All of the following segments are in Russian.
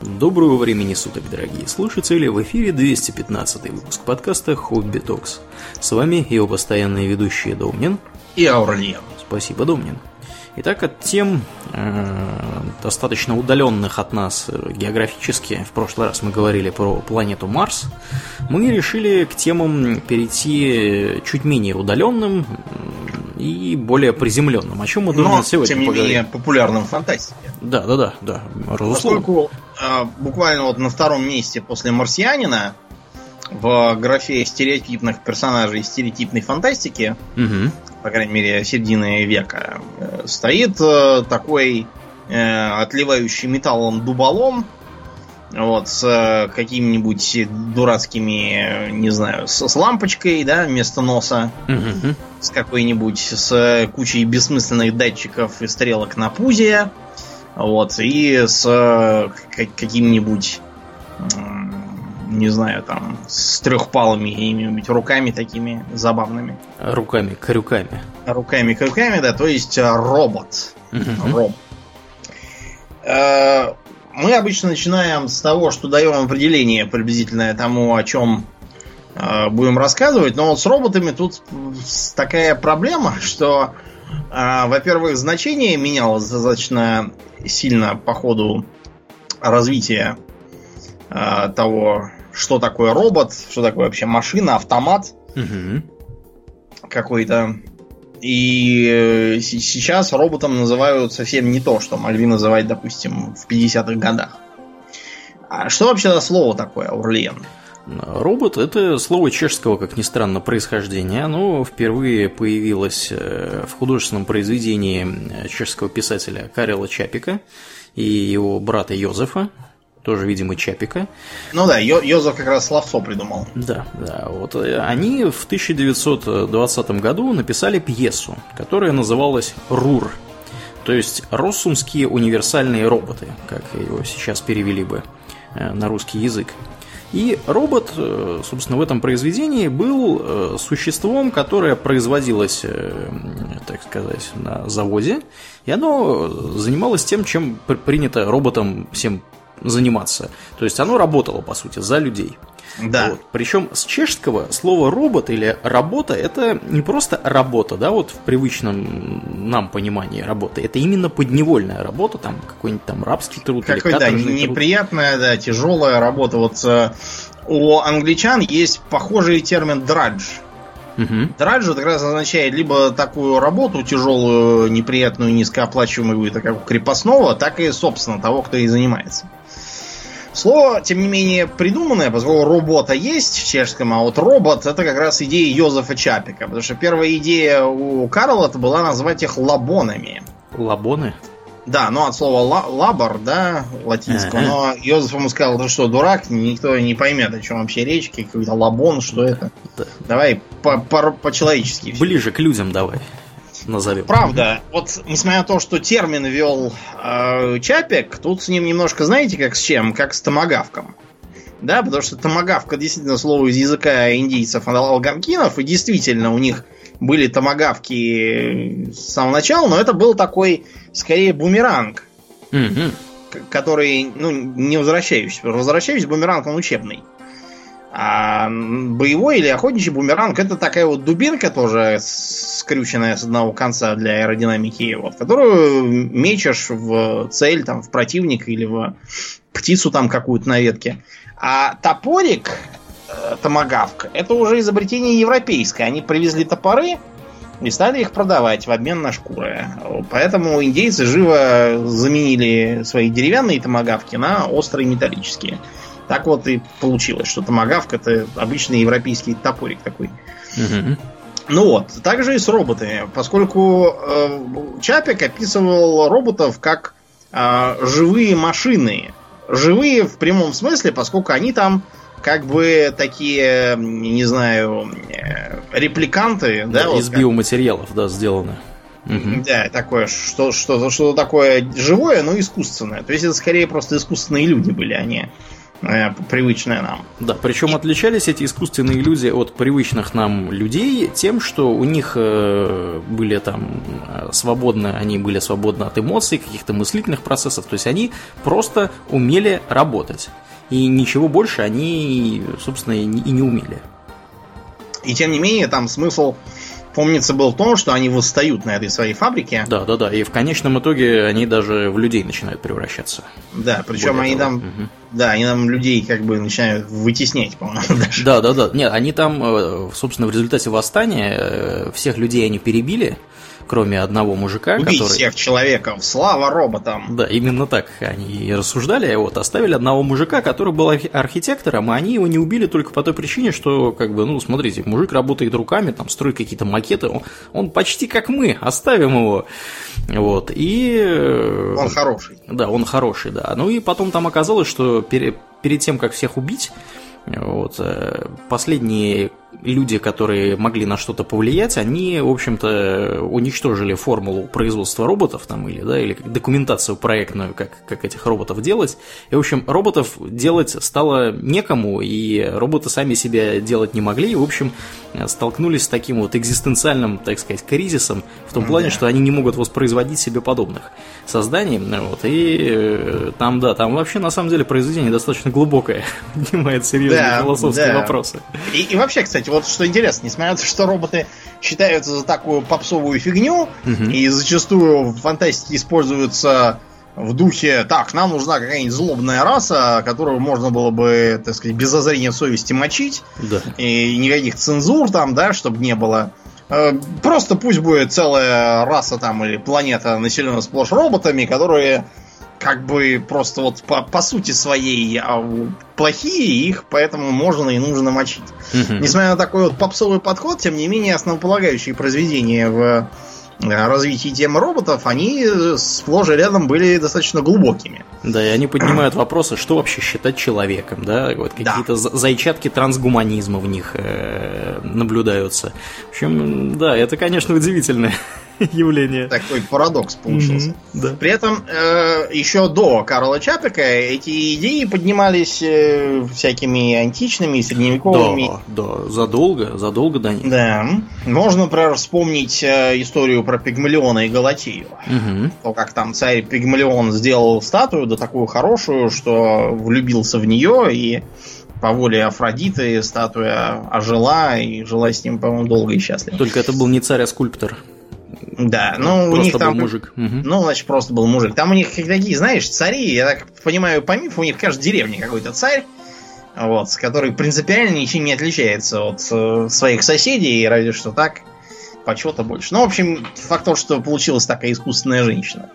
Доброго времени суток, дорогие слушатели! В эфире 215 выпуск подкаста Хобби Токс. С вами его постоянные ведущие Домнин и Аурлиен. Спасибо, Домнин. Итак, от тем э, достаточно удаленных от нас географически, в прошлый раз мы говорили про планету Марс, мы решили к темам перейти чуть менее удаленным и более приземленным. О чем мы должны сегодня тем не поговорим? менее популярным фантастике. Да, да, да, да, Поскольку э, буквально вот на втором месте после «Марсианина» в графе стереотипных персонажей стереотипной фантастики, угу. по крайней мере, середины века, э, стоит э, такой э, отливающий металлом дуболом, вот, с какими-нибудь дурацкими, не знаю, с, с лампочкой, да, вместо носа, угу. с какой-нибудь, с кучей бессмысленных датчиков и стрелок на пузе, вот, и с э, каким-нибудь не знаю, там, с трехпалыми какими-нибудь руками такими забавными. Руками, крюками. Руками, крюками, да, то есть э, робот. Угу. Роб. Э, мы обычно начинаем с того, что даем определение приблизительное тому, о чем будем рассказывать, но вот с роботами тут такая проблема, что, во-первых, значение менялось достаточно сильно по ходу развития того, что такое робот, что такое вообще машина, автомат угу. какой-то. И э, сейчас роботом называют совсем не то, что могли называть, допустим, в 50-х годах. А что вообще за слово такое, Урлен? Робот – это слово чешского, как ни странно, происхождения. Оно впервые появилось э, в художественном произведении э, чешского писателя Карела Чапика и его брата Йозефа тоже, видимо, Чапика. Ну да, Йо Йозеф как раз словцо придумал. Да, да. Вот э, они в 1920 году написали пьесу, которая называлась «Рур», то есть «Россумские универсальные роботы», как его сейчас перевели бы на русский язык. И робот, э, собственно, в этом произведении был существом, которое производилось, так сказать, на заводе, и оно занималось тем, чем принято роботам всем заниматься. То есть оно работало, по сути, за людей. Да. Вот. Причем с чешского слово робот или работа это не просто работа, да, вот в привычном нам понимании работы. Это именно подневольная работа, там какой-нибудь там рабский труд Какой, или да, неприятная, труд. да, тяжелая работа. Вот э, у англичан есть похожий термин драдж. Угу. Драдж как раз означает либо такую работу тяжелую, неприятную, низкооплачиваемую, так как у крепостного, так и, собственно, того, кто ей занимается. Слово, тем не менее, придуманное, поскольку работа есть в чешском, а вот робот это как раз идея Йозефа Чапика. Потому что первая идея у Карла это была назвать их лабонами. Лабоны? Да, ну от слова лабор, да, латинского. Но Йозеф ему сказал, ты что, дурак, никто не поймет, о чем вообще речь, какой-то лабон, что это. Да. Давай по-человечески. По Ближе к людям давай назовем. Правда, вот несмотря на то, что термин вел э, Чапик, тут с ним немножко, знаете, как с чем? Как с томагавком. Да, потому что томагавка действительно слово из языка индийцев алганкинов, и действительно у них были томагавки с самого начала, но это был такой, скорее, бумеранг, mm который, ну, не возвращающийся. Возвращающийся бумеранг, он учебный. А боевой или охотничий бумеранг это такая вот дубинка тоже скрюченная с одного конца для аэродинамики, вот, которую мечешь в цель, там, в противника или в птицу там какую-то на ветке. А топорик, э, это уже изобретение европейское. Они привезли топоры и стали их продавать в обмен на шкуры. Поэтому индейцы живо заменили свои деревянные томагавки на острые металлические. Так вот и получилось, что томагавк это обычный европейский топорик такой. Угу. Ну вот, также и с роботами, поскольку э, Чапик описывал роботов как э, живые машины. Живые в прямом смысле, поскольку они там как бы такие, не знаю, э, репликанты, да? да вот из как... биоматериалов, да, сделаны. Угу. Да, такое, что, что, что такое живое, но искусственное. То есть это скорее просто искусственные люди были, они э, привычное нам. Да, причем отличались эти искусственные люди от привычных нам людей тем, что у них э, были там э, свободны, они были свободны от эмоций, каких-то мыслительных процессов, то есть они просто умели работать. И ничего больше они, собственно, и не умели. И тем не менее, там смысл помнится, был в том, что они восстают на этой своей фабрике. Да, да, да. И в конечном итоге они даже в людей начинают превращаться. Да, причем Более они того. там. Угу. Да, они там людей как бы начинают вытеснять, по-моему, даже. Да, да, да. Нет, они там, э, собственно, в результате восстания э, всех людей они перебили кроме одного мужика, Убить который... всех человеков, слава роботам! Да, именно так они и рассуждали, вот, оставили одного мужика, который был архитектором, и они его не убили только по той причине, что, как бы, ну, смотрите, мужик работает руками, там, строит какие-то макеты, он, он почти как мы, оставим его, вот, и... Э, он хороший. Да, он хороший, да. Ну и потом там оказалось, что перед, перед тем, как всех убить, вот, э, последние люди, которые могли на что-то повлиять, они, в общем-то, уничтожили формулу производства роботов там или, да, или документацию проектную, как, как этих роботов делать. И, в общем, роботов делать стало некому, и роботы сами себя делать не могли, и, в общем, столкнулись с таким вот экзистенциальным, так сказать, кризисом, в том плане, да. что они не могут воспроизводить себе подобных созданий, вот, и э, там, да, там вообще, на самом деле, произведение достаточно глубокое, поднимает серьезные да, философские да. вопросы. И, и вообще, кстати, вот что интересно, несмотря на то, что роботы считаются за такую попсовую фигню, угу. и зачастую в фантастике используются в духе, так, нам нужна какая-нибудь злобная раса, которую можно было бы, так сказать, без зазрения совести мочить, да. и никаких цензур там, да, чтобы не было. Э, просто пусть будет целая раса там или планета населена сплошь роботами, которые как бы просто вот по, по сути своей а, плохие, их поэтому можно и нужно мочить. Угу. Несмотря на такой вот попсовый подход, тем не менее основополагающие произведения в э, развитии темы роботов, они сплошь и рядом были достаточно глубокими. Да, и они поднимают вопросы, что вообще считать человеком, да, вот какие-то да. зайчатки трансгуманизма в них э, наблюдаются. В общем, да, это, конечно, удивительно. явление. Такой парадокс получился. Mm-hmm, да. При этом э, еще до Карла Чапика эти идеи поднимались э, всякими античными, средневековыми. Да, да, задолго, задолго до них. Да. Можно, например, вспомнить э, историю про Пигмалиона и Галатию. Mm-hmm. То, как там царь Пигмалион сделал статую, да такую хорошую, что влюбился в нее и по воле Афродиты статуя ожила и жила с ним, по-моему, долго и счастливо. Только это был не царь, а скульптор. Да, ну просто у них там... мужик. Ну, значит, просто был мужик. Там у них такие, знаешь, цари, я так понимаю, по мифу, у них в каждой деревне какой-то царь, вот, который принципиально ничем не отличается от э, своих соседей, разве что так, почета больше. Ну, в общем, факт того, что получилась такая искусственная женщина.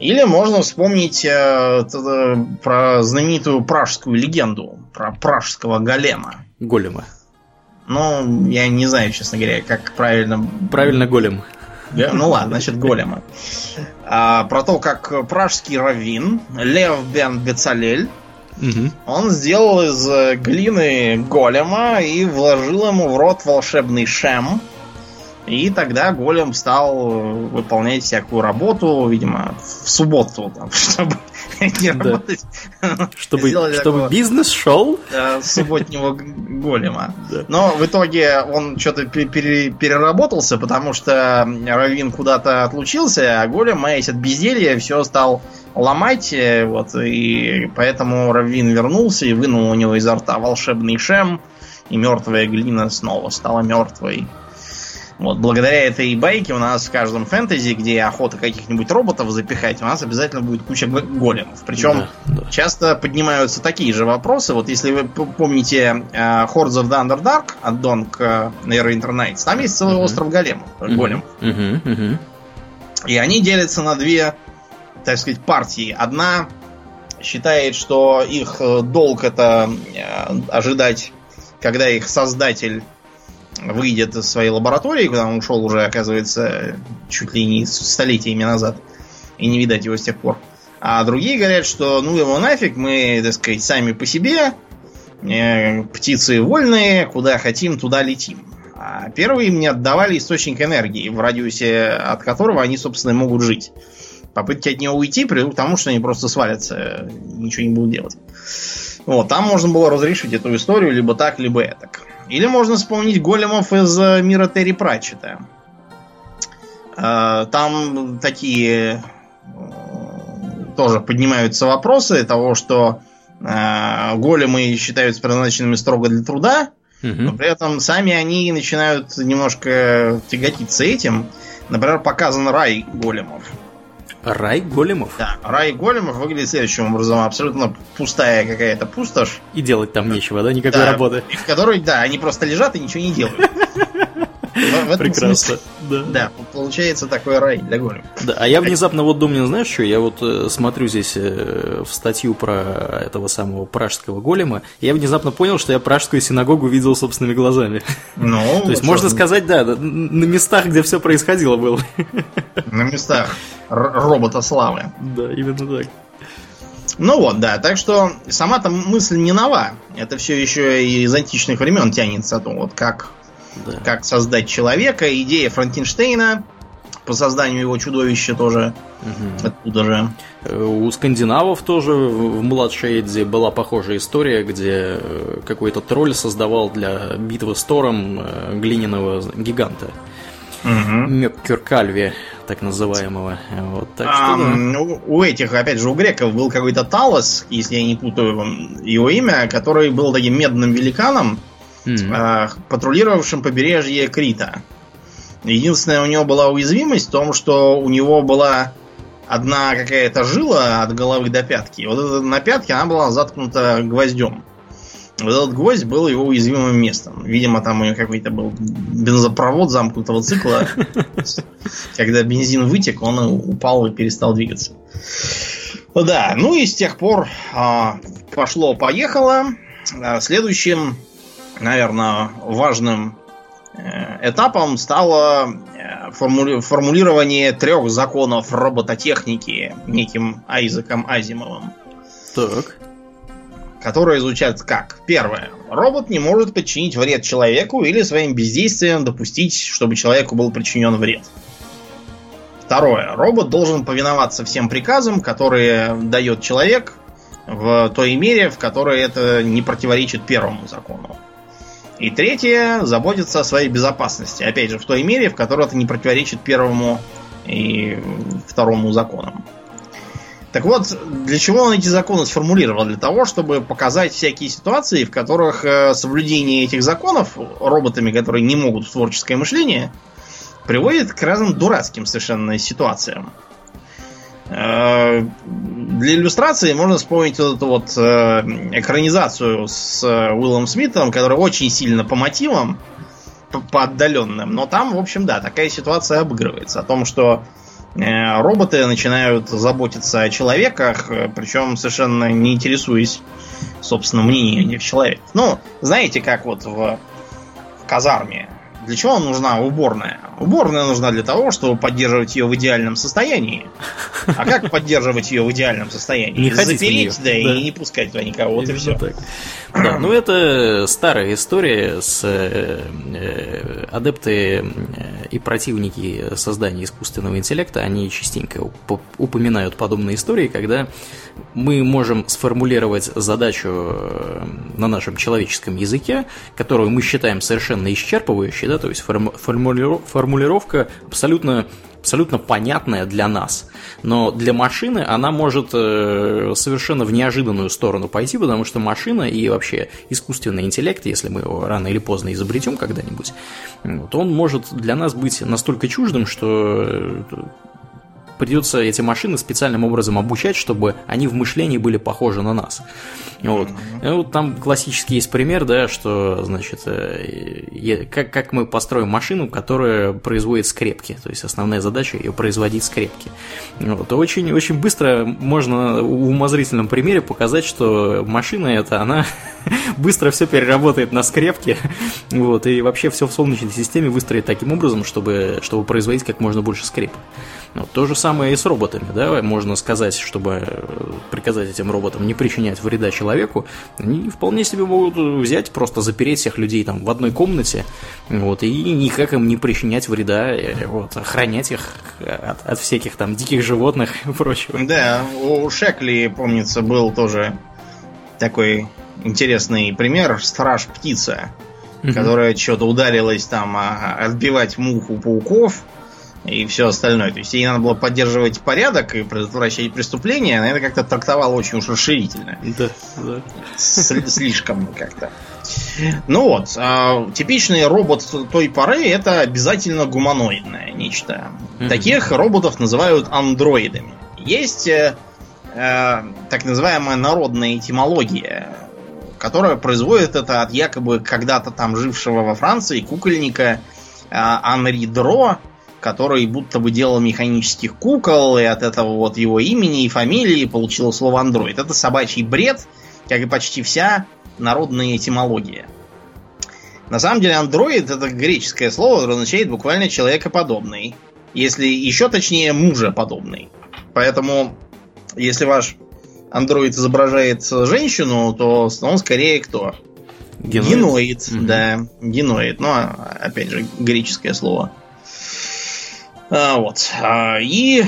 Или можно вспомнить э, э, про знаменитую пражскую легенду, про пражского голема. Голема. Ну, я не знаю, честно говоря, как правильно... Правильно голем. Ну ладно, значит, голема. А, про то, как пражский раввин Лев Бен Бецалель Угу. Он сделал из глины голема и вложил ему в рот волшебный шем. И тогда голем стал выполнять всякую работу, видимо, в субботу, там, чтобы не работать. Чтобы, чтобы бизнес шел. Субботнего голема. Но в итоге он что-то переработался, потому что Равин куда-то отлучился, а голем, маясь от безделья, все стал ломать, э, вот, и поэтому Равин вернулся и вынул у него изо рта волшебный шем, и мертвая глина снова стала мертвой. Вот, благодаря этой байке у нас в каждом фэнтези, где охота каких-нибудь роботов запихать, у нас обязательно будет куча големов. Причем да, да. часто поднимаются такие же вопросы. Вот если вы помните uh, Hordes of the Underdark от Донг uh, Neverwinter Nights, там есть целый uh-huh. остров големов, uh-huh. голем. Uh-huh. Uh-huh. И они делятся на две, так сказать, партии. Одна считает, что их э, долг это э, ожидать, когда их создатель выйдет из своей лаборатории, куда он ушел уже, оказывается, чуть ли не столетиями назад, и не видать его с тех пор. А другие говорят, что ну его нафиг, мы, так сказать, сами по себе, э, птицы вольные, куда хотим, туда летим. А первые мне отдавали источник энергии, в радиусе от которого они, собственно, могут жить. Попытки от него уйти приведут к тому, что они просто свалятся, ничего не будут делать. Вот, там можно было разрешить эту историю либо так, либо так. Или можно вспомнить големов из э, мира Терри Пратчета. Э, там такие э, тоже поднимаются вопросы того, что големы считаются предназначенными строго для труда, но при этом сами они начинают немножко тяготиться этим. Например, показан рай големов. Рай големов? Да, рай големов выглядит следующим образом. Абсолютно пустая какая-то пустошь. И делать там нечего, да? Никакой да, работы. В которой, да, они просто лежат и ничего не делают. Прекрасно. Да. да, получается такой рай для голема. Да, а я внезапно вот думаю, знаешь что, я вот э, смотрю здесь э, в статью про этого самого пражского голема, и я внезапно понял, что я пражскую синагогу видел собственными глазами. Ну, То есть можно сказать, да, на местах, где все происходило было. На местах робота славы. Да, именно так. Ну вот, да, так что сама-то мысль не нова. Это все еще из античных времен тянется о том, вот как да. как создать человека. Идея Франкенштейна по созданию его чудовища тоже угу. оттуда же. Э, у скандинавов тоже в младшей Эдди была похожая история, где э, какой-то тролль создавал для битвы с Тором э, глиняного гиганта. Угу. Меккеркальви, так называемого. Вот, так что, а, да. ну, у этих, опять же, у греков был какой-то Талос, если я не путаю его имя, который был таким медным великаном, mm-hmm. патрулировавшим побережье Крита. Единственная у него была уязвимость в том, что у него была одна какая-то жила от головы до пятки. Вот эта на пятке она была заткнута гвоздем. Вот этот гвоздь был его уязвимым местом. Видимо, там у него какой-то был бензопровод замкнутого цикла. Когда бензин вытек, он упал и перестал двигаться. Да, ну и с тех пор а, пошло-поехало. А, следующим наверное, важным э, этапом стало э, формули формулирование трех законов робототехники неким Айзеком Азимовым. Так. Которые звучат как? Первое. Робот не может причинить вред человеку или своим бездействием допустить, чтобы человеку был причинен вред. Второе. Робот должен повиноваться всем приказам, которые дает человек в той мере, в которой это не противоречит первому закону. И третье, заботиться о своей безопасности. Опять же, в той мере, в которой это не противоречит первому и второму законам. Так вот, для чего он эти законы сформулировал? Для того, чтобы показать всякие ситуации, в которых э, соблюдение этих законов роботами, которые не могут в творческое мышление, приводит к разным дурацким совершенно ситуациям. Э, для иллюстрации можно вспомнить вот эту вот э, экранизацию с э, Уиллом Смитом, которая очень сильно по мотивам, по, отдаленным. Но там, в общем, да, такая ситуация обыгрывается. О том, что роботы начинают заботиться о человеках, причем совершенно не интересуясь, собственно, мнением этих человек. Ну, знаете, как вот в казарме для чего нужна уборная? Уборная нужна для того, чтобы поддерживать ее в идеальном состоянии. А как поддерживать ее в идеальном состоянии? Не Запереть, да, да, и не пускать туда никого, вот и все. Так. Да, ну это старая история с э, э, адепты э, и противники создания искусственного интеллекта, они частенько упоминают подобные истории, когда мы можем сформулировать задачу э, на нашем человеческом языке, которую мы считаем совершенно исчерпывающей, да, то есть формулировка абсолютно абсолютно понятная для нас. Но для машины она может э, совершенно в неожиданную сторону пойти, потому что машина и вообще искусственный интеллект, если мы его рано или поздно изобретем когда-нибудь, вот, он может для нас быть настолько чуждым, что э, придется эти машины специальным образом обучать, чтобы они в мышлении были похожи на нас. Вот. И вот там классический есть пример, да, что, значит, э, как, как мы построим машину, которая производит скрепки. То есть основная задача ее производить скрепки. Вот. Очень, очень быстро можно в умозрительном примере показать, что машина эта, она быстро все переработает на скрепки. Вот, и вообще все в Солнечной системе выстроить таким образом, чтобы, чтобы производить как можно больше скрепок. Вот, то же самое и с роботами, да, можно сказать, чтобы э, приказать этим роботам не причинять вреда человеку, они вполне себе могут взять, просто запереть всех людей там в одной комнате, вот, и никак им не причинять вреда, э, вот, охранять их от, от всяких там диких животных и прочего. Да, у Шекли, помнится, был тоже такой интересный пример, страж-птица, которая что-то ударилась там а, отбивать муху пауков, и все остальное. То есть ей надо было поддерживать порядок и предотвращать преступления, она это как-то трактовала очень уж расширительно. Да, да. Слишком как-то. Ну вот, э, типичный робот той поры это обязательно гуманоидное нечто. Mm-hmm. Таких роботов называют андроидами. Есть э, э, так называемая народная этимология, которая производит это от якобы когда-то там жившего во Франции кукольника э, Анри Дро, который будто бы делал механических кукол, и от этого вот его имени и фамилии получило слово андроид. Это собачий бред, как и почти вся народная этимология. На самом деле андроид это греческое слово, которое означает буквально человекоподобный. Если еще точнее мужеподобный. Поэтому, если ваш андроид изображает женщину, то он скорее кто? Геноид. Геноид, mm да. Геноид. Но, ну, опять же, греческое слово. А, вот. А, и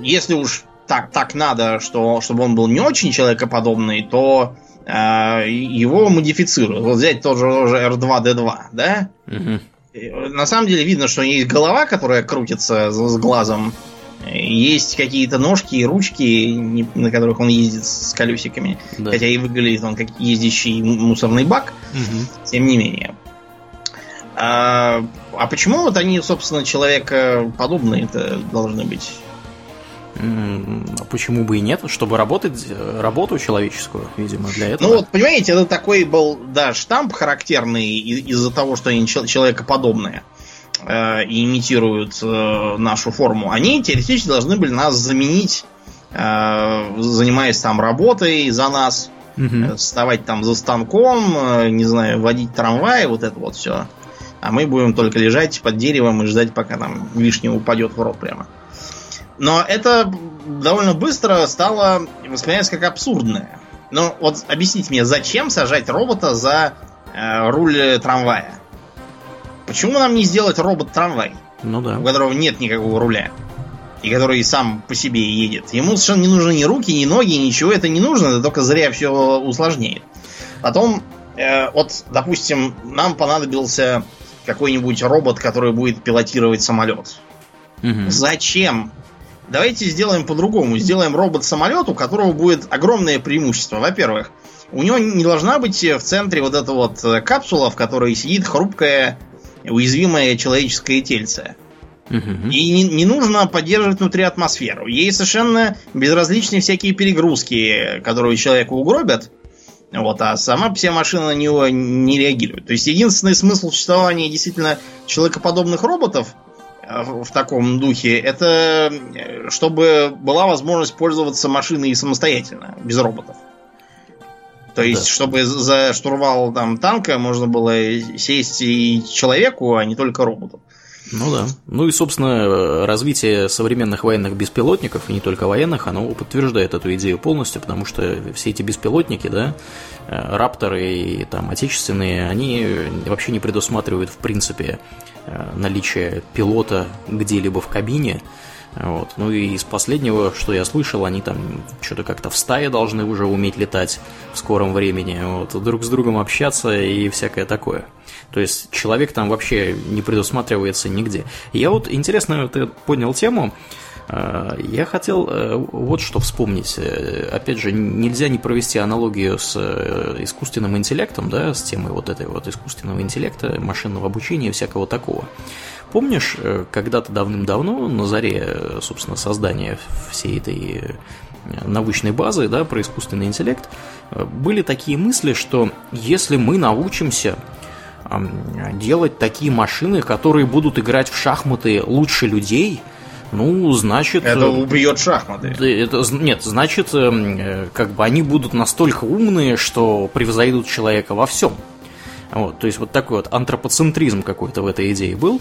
если уж так, так надо, что, чтобы он был не очень человекоподобный, то э, его модифицируют. Вот взять тот же, же R2D2, да? Угу. На самом деле видно, что есть голова, которая крутится с глазом. Есть какие-то ножки и ручки, на которых он ездит с колесиками. Да. Хотя и выглядит он как ездящий мусорный бак. Угу. Тем не менее. А, а почему вот они, собственно, человекоподобные-то должны быть? А почему бы и нет? Чтобы работать э, работу человеческую, видимо, для этого. Ну вот, понимаете, это такой был, да, штамп характерный из-за того, что они человекоподобные э, и имитируют э, нашу форму. Они теоретически должны были нас заменить, э, занимаясь там работой за нас, угу. вставать там за станком, э, не знаю, водить трамвай, вот это вот все а мы будем только лежать под деревом и ждать, пока там вишня упадет в рот прямо. Но это довольно быстро стало восприниматься как абсурдное. Ну вот объясните мне, зачем сажать робота за э, руль трамвая? Почему нам не сделать робот-трамвай? Ну да. У которого нет никакого руля. И который сам по себе едет. Ему совершенно не нужны ни руки, ни ноги, ничего это не нужно, это только зря все усложняет. Потом, э, вот, допустим, нам понадобился какой-нибудь робот, который будет пилотировать самолет. Угу. Зачем? Давайте сделаем по-другому. Сделаем робот-самолет, у которого будет огромное преимущество. Во-первых, у него не должна быть в центре вот эта вот э, капсула, в которой сидит хрупкое, уязвимое человеческое тельце. Угу. И не, не нужно поддерживать внутри атмосферу. Ей совершенно безразличны всякие перегрузки, которые человека угробят. Вот, а сама вся машина на него не реагирует. То есть единственный смысл существования действительно человекоподобных роботов э, в таком духе, это э, чтобы была возможность пользоваться машиной самостоятельно, без роботов. То есть, да. чтобы за штурвал там танка можно было сесть и человеку, а не только роботу. Ну да. Ну и, собственно, развитие современных военных беспилотников, и не только военных, оно подтверждает эту идею полностью, потому что все эти беспилотники, да, э, рапторы и там отечественные, они вообще не предусматривают, в принципе, э, наличие пилота где-либо в кабине, вот. Ну и из последнего, что я слышал, они там что-то как-то в стае должны уже уметь летать в скором времени, вот, друг с другом общаться и всякое такое. То есть человек там вообще не предусматривается нигде. Я вот интересно, ты поднял тему. Э, я хотел э, вот что вспомнить. Э, опять же, нельзя не провести аналогию с искусственным интеллектом, да, с темой вот этой вот искусственного интеллекта, машинного обучения и всякого такого. Помнишь, когда-то давным-давно, на заре, собственно, создания всей этой научной базы, да, про искусственный интеллект, были такие мысли, что если мы научимся делать такие машины, которые будут играть в шахматы лучше людей, ну, значит... Это э, убьет шахматы. Это, нет, значит, эм, э, как бы они будут настолько умные, что превзойдут человека во всем. Вот, то есть вот такой вот антропоцентризм какой-то в этой идее был.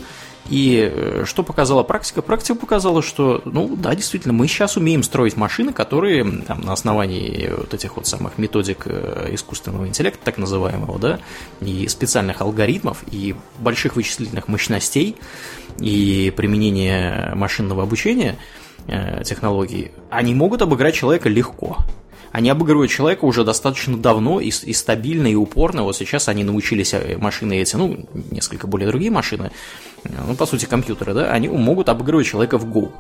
И э, что показала практика? Практика показала, что, ну да, действительно, мы сейчас умеем строить машины, которые там, на основании вот этих вот самых методик э, искусственного интеллекта, так называемого, да, и специальных алгоритмов, и больших вычислительных мощностей, и применения машинного обучения э, технологий, они могут обыграть человека легко они обыгрывают человека уже достаточно давно и, и стабильно, и упорно. Вот сейчас они научились э, машины эти, ну, несколько более другие машины, э, ну, по сути, компьютеры, да, они могут обыгрывать человека в Go.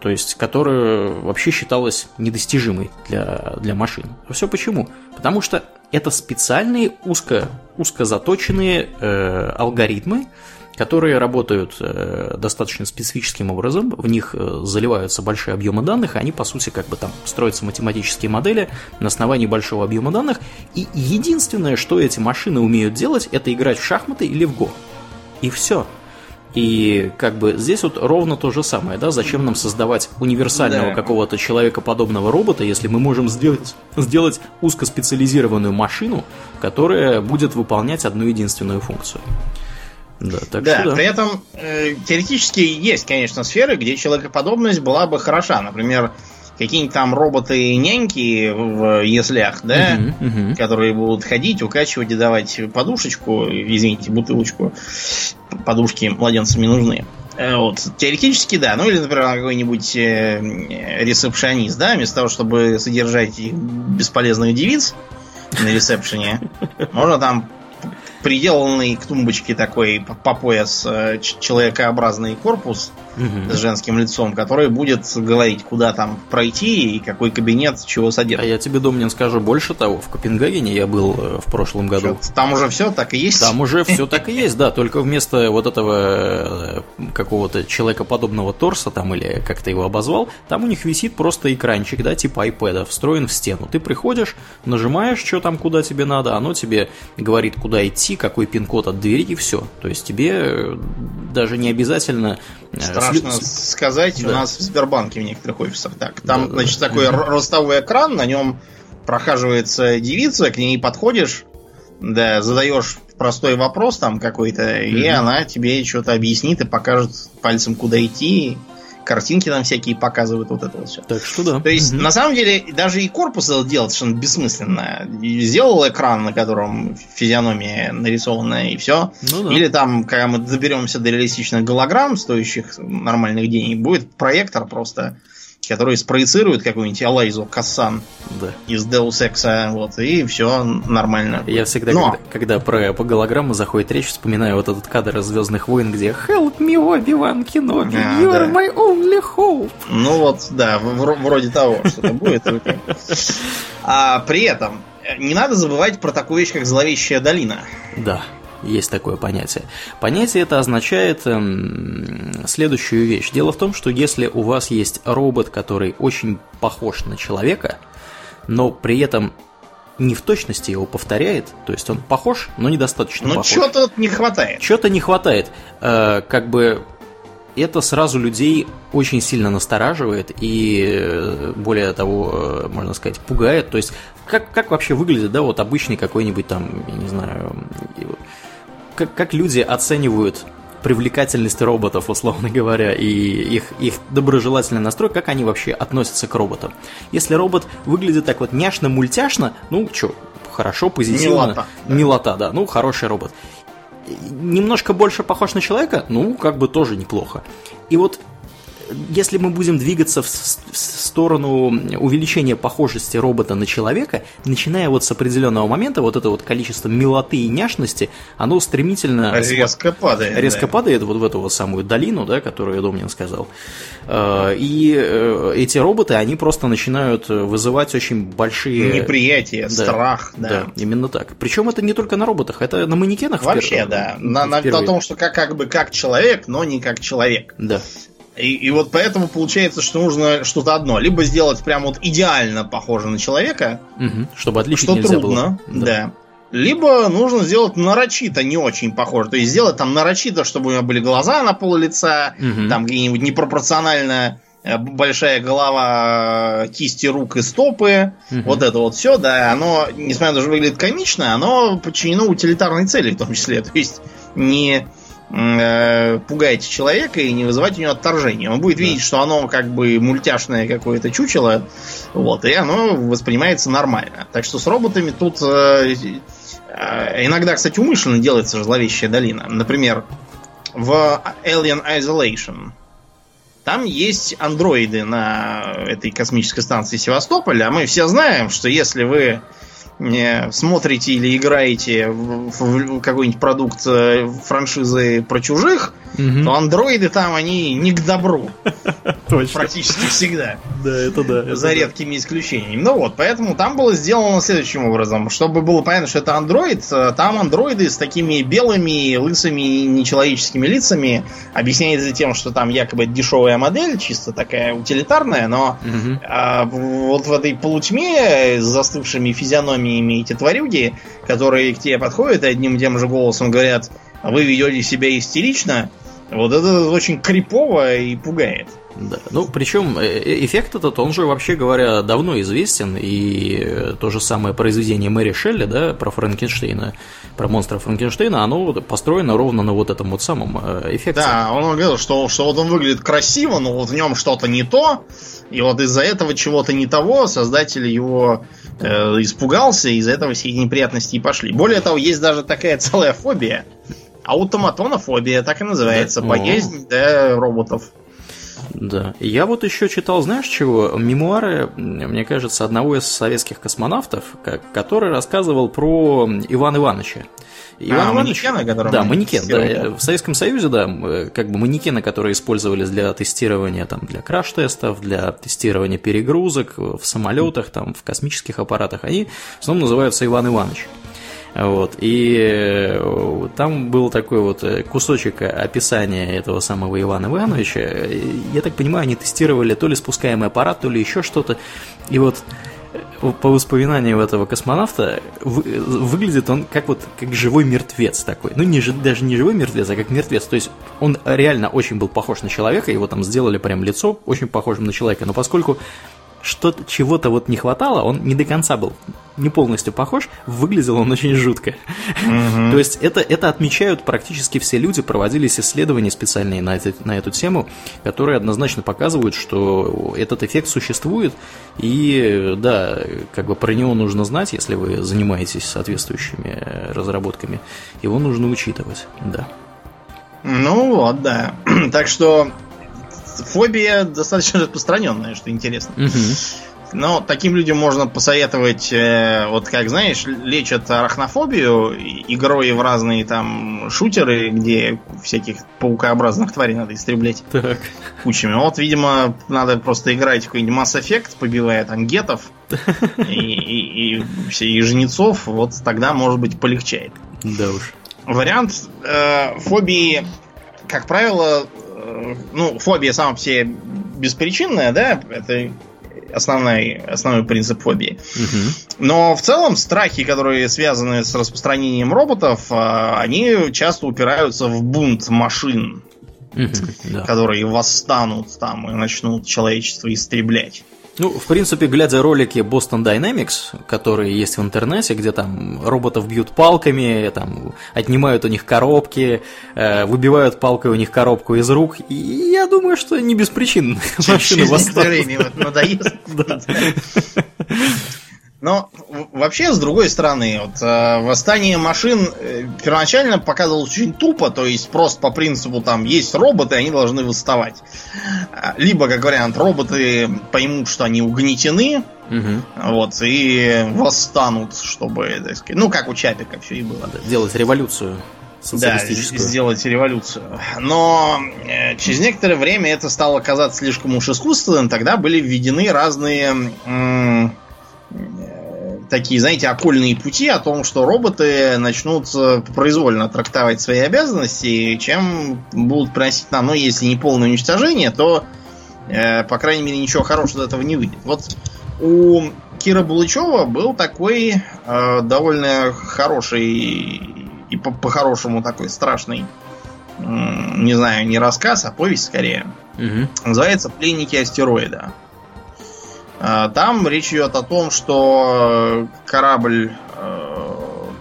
То есть, которая вообще считалась недостижимой для, для машин. Все почему? Потому что это специальные узко, узко заточенные э, алгоритмы, которые работают э, достаточно специфическим образом, в них э, заливаются большие объемы данных, и они, по сути, как бы там строятся математические модели на основании большого объема данных, и единственное, что эти машины умеют делать, это играть в шахматы или в го. И все. И как бы здесь вот ровно то же самое, да, зачем нам создавать универсального да. какого-то человекоподобного робота, если мы можем сделать, сделать узкоспециализированную машину, которая будет выполнять одну единственную функцию. Да, так да, что да. при этом э, теоретически есть, конечно, сферы, где человекоподобность была бы хороша. Например, какие-нибудь там роботы-няньки в яслях, да, uh-huh, uh-huh. которые будут ходить, укачивать и давать подушечку, извините, бутылочку. Подушки младенцам не нужны. Э, вот, теоретически, да. Ну или, например, какой-нибудь э, ресепшионист, да, вместо того, чтобы содержать бесполезных девиц на ресепшене, можно там приделанный к тумбочке такой по пояс э, человекообразный корпус угу. с женским лицом, который будет говорить, куда там пройти и какой кабинет чего содержит. А я тебе, Домнин, скажу больше того. В Копенгагене я был э, в прошлом году. Что, там уже все так и есть? Там уже все так и есть, да. Только вместо вот этого э, какого-то человекоподобного торса там или как ты его обозвал, там у них висит просто экранчик, да, типа iPad, встроен в стену. Ты приходишь, нажимаешь, что там, куда тебе надо, оно тебе говорит, куда идти, какой пин-код от двери и все. То есть тебе даже не обязательно Страшно Сли... сказать, да. у нас в Сбербанке в некоторых офисах так. Там, да, значит, да. такой ростовый экран, на нем прохаживается девица, к ней подходишь, да, задаешь простой вопрос там какой-то, mm-hmm. и она тебе что-то объяснит и покажет пальцем, куда идти картинки нам всякие показывают, вот это вот все. Так что да. То есть, угу. на самом деле, даже и корпус это делать совершенно бессмысленно. Сделал экран, на котором физиономия нарисована, и все. Ну, да. Или там, когда мы доберемся до реалистичных голограмм, стоящих нормальных денег, будет проектор просто который спроецирует какую-нибудь Алайзу Кассан да. из Deus Ex, вот, и все нормально. Я всегда, Но... когда, когда про по голограмму заходит речь, вспоминаю вот этот кадр из Звездных войн, где Help me, Оби-Ван Кеноби, а, you да. my only hope. Ну вот, да, вроде того, что-то будет. А при этом не надо забывать про такую вещь, как зловещая долина. Да есть такое понятие. Понятие это означает эм, следующую вещь. Дело в том, что если у вас есть робот, который очень похож на человека, но при этом не в точности его повторяет, то есть он похож, но недостаточно но похож. Но чего-то не хватает. Чего-то не хватает. Э, как бы это сразу людей очень сильно настораживает и, э, более того, э, можно сказать, пугает. То есть, как, как вообще выглядит, да, вот обычный какой-нибудь там, я не знаю, как, как люди оценивают привлекательность роботов, условно говоря, и их, их доброжелательный настрой, как они вообще относятся к роботам. Если робот выглядит так вот няшно-мультяшно, ну, что, хорошо, позитивно. Милота. Милота, да, ну, хороший робот. Немножко больше похож на человека, ну, как бы тоже неплохо. И вот если мы будем двигаться в, в сторону увеличения похожести робота на человека, начиная вот с определенного момента, вот это вот количество милоты и няшности, оно стремительно... Резко падает. Резко да. падает вот в эту вот самую долину, да, которую Домнин сказал. Э, и э, эти роботы, они просто начинают вызывать очень большие... Неприятие, да, страх. Да. да, именно так. Причем это не только на роботах, это на манекенах. Вообще, да. На, на, на том, что как, как бы как человек, но не как человек. Да. И, и вот поэтому получается, что нужно что-то одно. Либо сделать прям вот идеально похоже на человека. Угу, чтобы отличить что трудно, было. Да. да. Либо нужно сделать нарочито не очень похоже. То есть сделать там нарочито, чтобы у него были глаза на пол лица, угу. там где-нибудь непропорционально э, большая голова, кисти рук и стопы. Угу. Вот это вот все, да, оно, несмотря на то, что выглядит комично, оно подчинено утилитарной цели в том числе. То есть не э, пугаете человека и не вызывать у него отторжение. Он будет видеть, что оно как бы мультяшное какое-то чучело, вот, и оно воспринимается нормально. Так что с роботами тут э, э, иногда, кстати, умышленно делается зловещая долина. Например, в Alien Isolation там есть андроиды на этой космической станции Севастополя. А мы все знаем, что если вы смотрите или играете в какой-нибудь продукт э, франшизы про чужих, угу. то андроиды там, они не к добру. Точно. Практически всегда. Да, это да. За редкими исключениями. Ну вот, поэтому там было сделано следующим образом. Чтобы было понятно, что это андроид, э, там андроиды с такими белыми, лысыми, нечеловеческими лицами объясняется тем, что там якобы дешевая модель, чисто такая утилитарная, но угу. а, вот в этой полутьме с застывшими физиономиями эти тварюги, которые к тебе подходят и одним и тем же голосом говорят, вы ведете себя истерично, вот это очень крипово и пугает. Да. Ну, причем э, э, эффект этот, он же, вообще говоря, давно известен, и э, то же самое произведение Мэри Шелли, да, про Франкенштейна, про монстра Франкенштейна, оно построено ровно на вот этом вот самом эффекте. Да, он говорил, что, что вот он выглядит красиво, но вот в нем что-то не то, и вот из-за этого чего-то не того создатель его э, испугался, и из-за этого все эти неприятности и пошли. Более того, есть даже такая целая фобия, аутоматонофобия, так и называется, да. боязнь да, роботов. Да. Я вот еще читал, знаешь чего? Мемуары, мне кажется, одного из советских космонавтов, который рассказывал про Ивана Ивановича. Иван а, Иванович, манекена, да, манекен, да. В Советском Союзе, да, как бы манекены, которые использовались для тестирования, там, для краш-тестов, для тестирования перегрузок в самолетах, там, в космических аппаратах, они в основном называются Иван Иванович. Вот. И э, там был такой вот э, кусочек описания этого самого Ивана Ивановича. Я так понимаю, они тестировали то ли спускаемый аппарат, то ли еще что-то. И вот э, по воспоминаниям этого космонавта, выглядит он как вот как живой мертвец такой. Ну, не, даже не живой мертвец, а как мертвец. То есть он реально очень был похож на человека, его там сделали прям лицо очень похожим на человека. Но поскольку что-то чего-то вот не хватало, он не до конца был не полностью похож, выглядел он очень жутко. Угу. То есть это, это отмечают практически все люди, проводились исследования специальные на, это, на эту тему, которые однозначно показывают, что этот эффект существует, и да, как бы про него нужно знать, если вы занимаетесь соответствующими разработками, его нужно учитывать, да. Ну вот, да. так что фобия достаточно распространенная, что интересно. Угу. Но таким людям можно посоветовать, э, вот как знаешь, лечат арахнофобию игрой в разные там шутеры, где всяких паукообразных тварей надо истреблять так. кучами. Вот, видимо, надо просто играть в какой-нибудь Mass Effect, побивая там гетов и, и, и, и жнецов, вот тогда, может быть, полегчает. Да уж. Вариант э, фобии, как правило, ну, фобия сама по себе беспричинная, да, это основной, основной принцип фобии. Угу. Но в целом страхи, которые связаны с распространением роботов, э, они часто упираются в бунт машин, угу, да. которые восстанут там и начнут человечество истреблять. Ну, в принципе, глядя ролики Boston Dynamics, которые есть в интернете, где там роботов бьют палками, там отнимают у них коробки, э, выбивают палкой у них коробку из рук, и я думаю, что не без причин машины восстанут. надоест. Но вообще, с другой стороны, вот, э, восстание машин э, первоначально показывалось очень тупо, то есть просто по принципу там есть роботы, они должны восставать. Либо, как вариант, роботы поймут, что они угнетены, угу. вот, и восстанут, чтобы, так сказать, ну, как у Чапика все и было. Делать революцию. Да, сделать революцию. Но э, через некоторое время это стало казаться слишком уж искусственным, тогда были введены разные такие, знаете, окольные пути о том, что роботы начнут э, произвольно трактовать свои обязанности, чем будут приносить нам, ну, если не полное уничтожение, то, э, по крайней мере, ничего хорошего от этого не выйдет. Вот у Кира Булычева был такой э, довольно хороший и по-хорошему такой страшный, э, не знаю, не рассказ, а повесть скорее. Угу. Называется «Пленники астероида». А, там речь идет о том, что корабль э,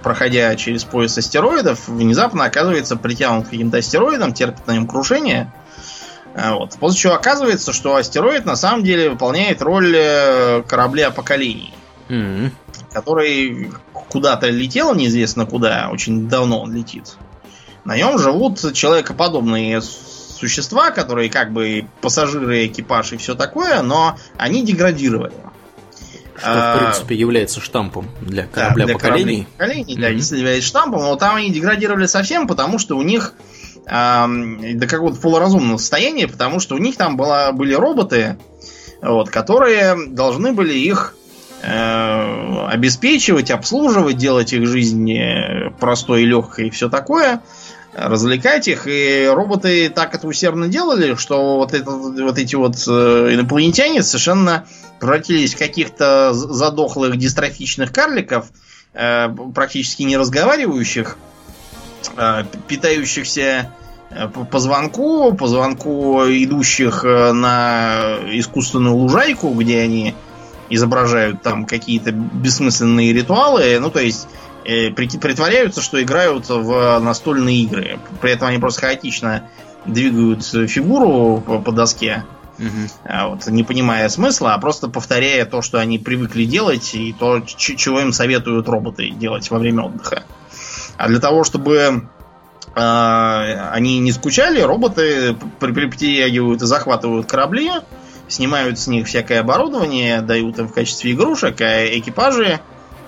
проходя через пояс астероидов, внезапно оказывается притянут каким-то астероидом, терпит на нем крушение. А, вот. После чего оказывается, что астероид на самом деле выполняет роль э, корабля поколений, mm-hmm. который куда-то летел, неизвестно куда, очень давно он летит. На нем живут человекоподобные существа, которые как бы пассажиры, экипаж и все такое, но они деградировали. Что, в а, принципе, является штампом для корабля да, для поколений. поколений, да, mm-hmm. действительно является штампом, но там они деградировали совсем, потому что у них э, до какого-то полуразумного состояния, потому что у них там была, были роботы, вот, которые должны были их э, обеспечивать, обслуживать, делать их жизнь э, простой и легкой и все такое развлекать их, и роботы так это усердно делали, что вот, это, вот эти вот э, инопланетяне совершенно превратились в каких-то задохлых дистрофичных карликов, э, практически не разговаривающих, э, питающихся по звонку, по звонку идущих на искусственную лужайку, где они изображают там какие-то бессмысленные ритуалы. Ну, то есть притворяются, что играют в настольные игры. При этом они просто хаотично двигают фигуру по, по доске, угу. вот, не понимая смысла, а просто повторяя то, что они привыкли делать, и то, чего им советуют роботы делать во время отдыха. А для того, чтобы э, они не скучали, роботы притягивают и захватывают корабли, снимают с них всякое оборудование, дают им в качестве игрушек, а экипажи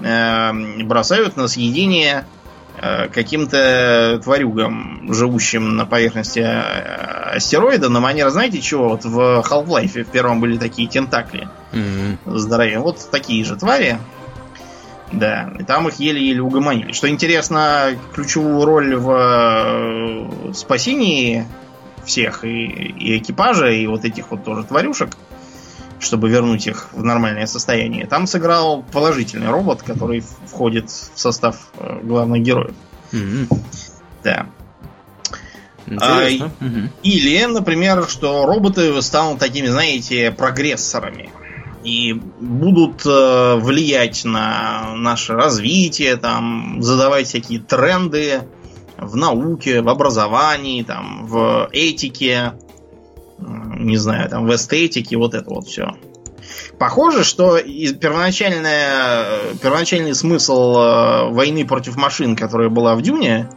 Эм, бросают на съедение э, каким-то тварюгам, живущим на поверхности э, астероида, на манер, знаете чего? Вот в Half-Life в первом были такие тентакли. Mm-hmm. Здоровье. Вот такие же твари. Да, и там их еле-еле угомонили. Что интересно, ключевую роль в э, спасении всех и, и экипажа, и вот этих вот тоже тварюшек чтобы вернуть их в нормальное состояние. Там сыграл положительный робот, который входит в состав э, главных героев. Mm-hmm. Да. А, угу. Или, например, что роботы станут такими, знаете, прогрессорами и будут э, влиять на наше развитие, там, задавать всякие тренды в науке, в образовании, там, в этике, не знаю, там в эстетике, вот это вот все. Похоже, что первоначальная, первоначальный смысл э, войны против машин, которая была в Дюне,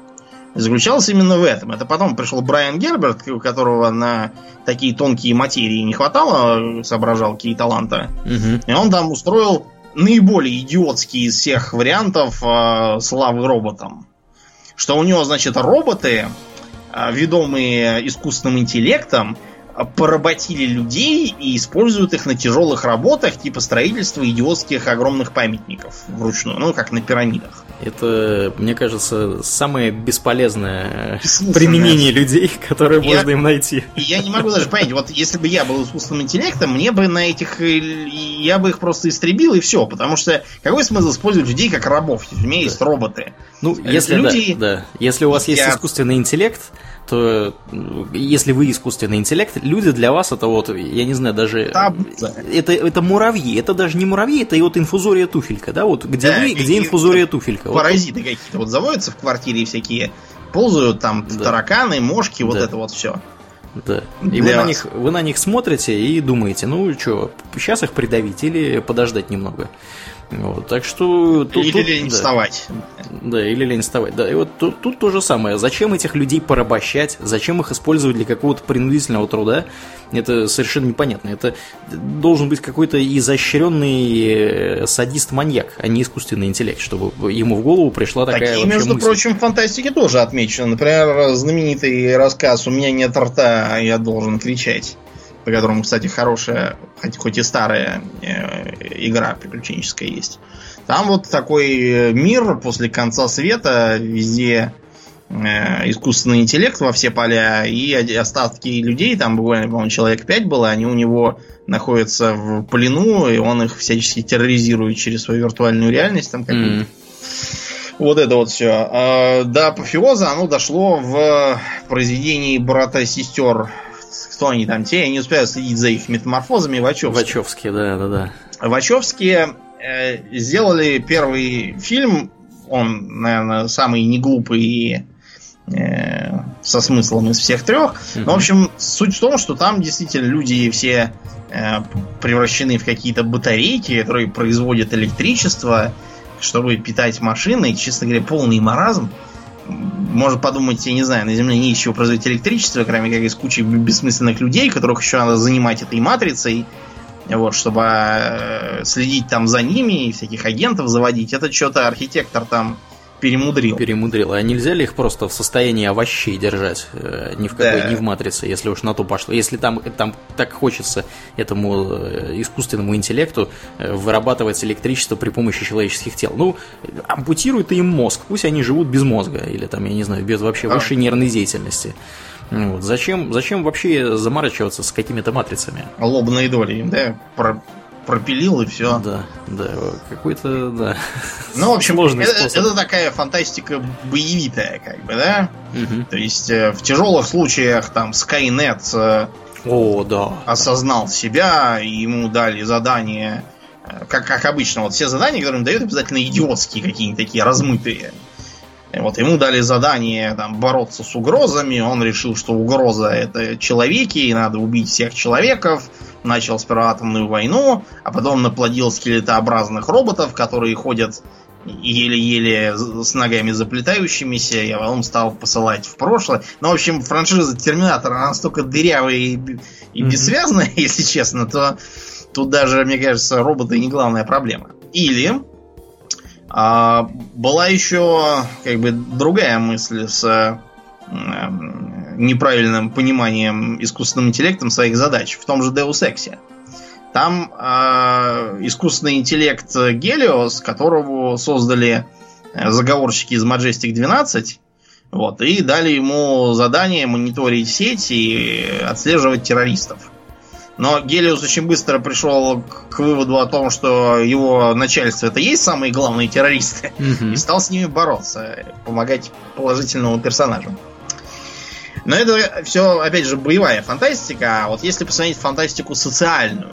заключался именно в этом. Это потом пришел Брайан Герберт, у которого на такие тонкие материи не хватало соображалки и таланта. Угу. И он там устроил наиболее идиотский из всех вариантов э, славы роботам. Что у него, значит, роботы, э, ведомые искусственным интеллектом, поработили людей и используют их на тяжелых работах, типа строительства идиотских огромных памятников вручную, ну, как на пирамидах. Это, мне кажется, самое бесполезное применение людей, которое я, можно им найти. Я не могу даже понять, вот если бы я был искусственным интеллектом, мне бы на этих... Я бы их просто истребил и все, потому что какой смысл использовать людей как рабов? У меня есть роботы. Ну, если, люди... да, да. если у вас есть я... искусственный интеллект, если вы искусственный интеллект, люди для вас это вот, я не знаю, даже... Это, это муравьи, это даже не муравьи, это и вот инфузория туфелька, да, вот где да, вы, где инфузория туфелька. Паразиты вот. какие-то вот заводятся в квартире всякие, ползают там да. тараканы, мошки, вот да. это вот все. Да. И вы на, них, вы на них смотрите и думаете, ну что, сейчас их придавить или подождать немного. Вот, так что... Тут, или тут, лень да. вставать. Да, или лень вставать. Да, и вот тут, тут то же самое. Зачем этих людей порабощать? Зачем их использовать для какого-то принудительного труда? Это совершенно непонятно. Это должен быть какой-то изощренный э, садист-маньяк, а не искусственный интеллект, чтобы ему в голову пришла такая Такие, между мысль. прочим, в фантастике тоже отмечены. Например, знаменитый рассказ «У меня нет рта, а я должен кричать» по которому, кстати, хорошая, хоть, хоть и старая э, игра приключенческая есть. Там вот такой э, мир после конца света, везде э, искусственный интеллект во все поля, и остатки людей, там буквально, по-моему, человек 5 было, они у него находятся в плену, и он их всячески терроризирует через свою виртуальную реальность там какую-то. Mm. Вот это вот все. А, до апофеоза оно дошло в произведении брата и сестер кто они там те, я не успеваю следить за их метаморфозами. Вачовские. Вачовские, да, да, да. Вачовские э, сделали первый фильм он, наверное, самый неглупый и э, со смыслом из всех трех. Mm-hmm. В общем, суть в том, что там действительно люди все э, превращены в какие-то батарейки, которые производят электричество, чтобы питать машины. Честно говоря, полный маразм. Можно подумать, я не знаю, на Земле не из чего производить электричество, кроме как из кучи бессмысленных людей, которых еще надо занимать этой матрицей, вот, чтобы э, следить там за ними и всяких агентов заводить. Это что-то архитектор там перемудрил. Перемудрил. А нельзя ли их просто в состоянии овощей держать? Э, ни в какой, да. ни в матрице, если уж на то пошло. Если там, там так хочется этому э, искусственному интеллекту вырабатывать электричество при помощи человеческих тел. Ну, ампутируй ты им мозг, пусть они живут без мозга, или там, я не знаю, без вообще высшей нервной деятельности. Вот. Зачем, зачем вообще заморачиваться с какими-то матрицами? Лобные доли, да, про, пропилил и все. Да, да, какой-то, да. Ну, в общем, это, это такая фантастика боевитая, как бы, да? Угу. То есть э, в тяжелых случаях там Skynet э, О, да. осознал себя, и ему дали задание, э, как, как обычно, вот все задания, которые им дают, обязательно идиотские какие-нибудь такие размытые. Вот ему дали задание там, бороться с угрозами. Он решил, что угроза это человеки, и надо убить всех человеков. Начал сперва атомную войну, а потом наплодил скелетообразных роботов, которые ходят еле-еле с ногами заплетающимися, и потом стал посылать в прошлое. Ну, в общем, франшиза Терминатора настолько дырявая и, и бессвязная, mm-hmm. если честно, то тут даже, мне кажется, роботы не главная проблема. Или а, была еще как бы другая мысль с э, неправильным пониманием искусственным интеллектом своих задач в том же Deus Ex. Там э, искусственный интеллект Гелиос, которого создали э, заговорщики из Majestic 12, вот, и дали ему задание мониторить сеть и отслеживать террористов. Но Гелиус очень быстро пришел к выводу о том, что его начальство это есть самые главные террористы, угу. и стал с ними бороться, помогать положительному персонажу. Но это все, опять же, боевая фантастика. А вот если посмотреть фантастику социальную,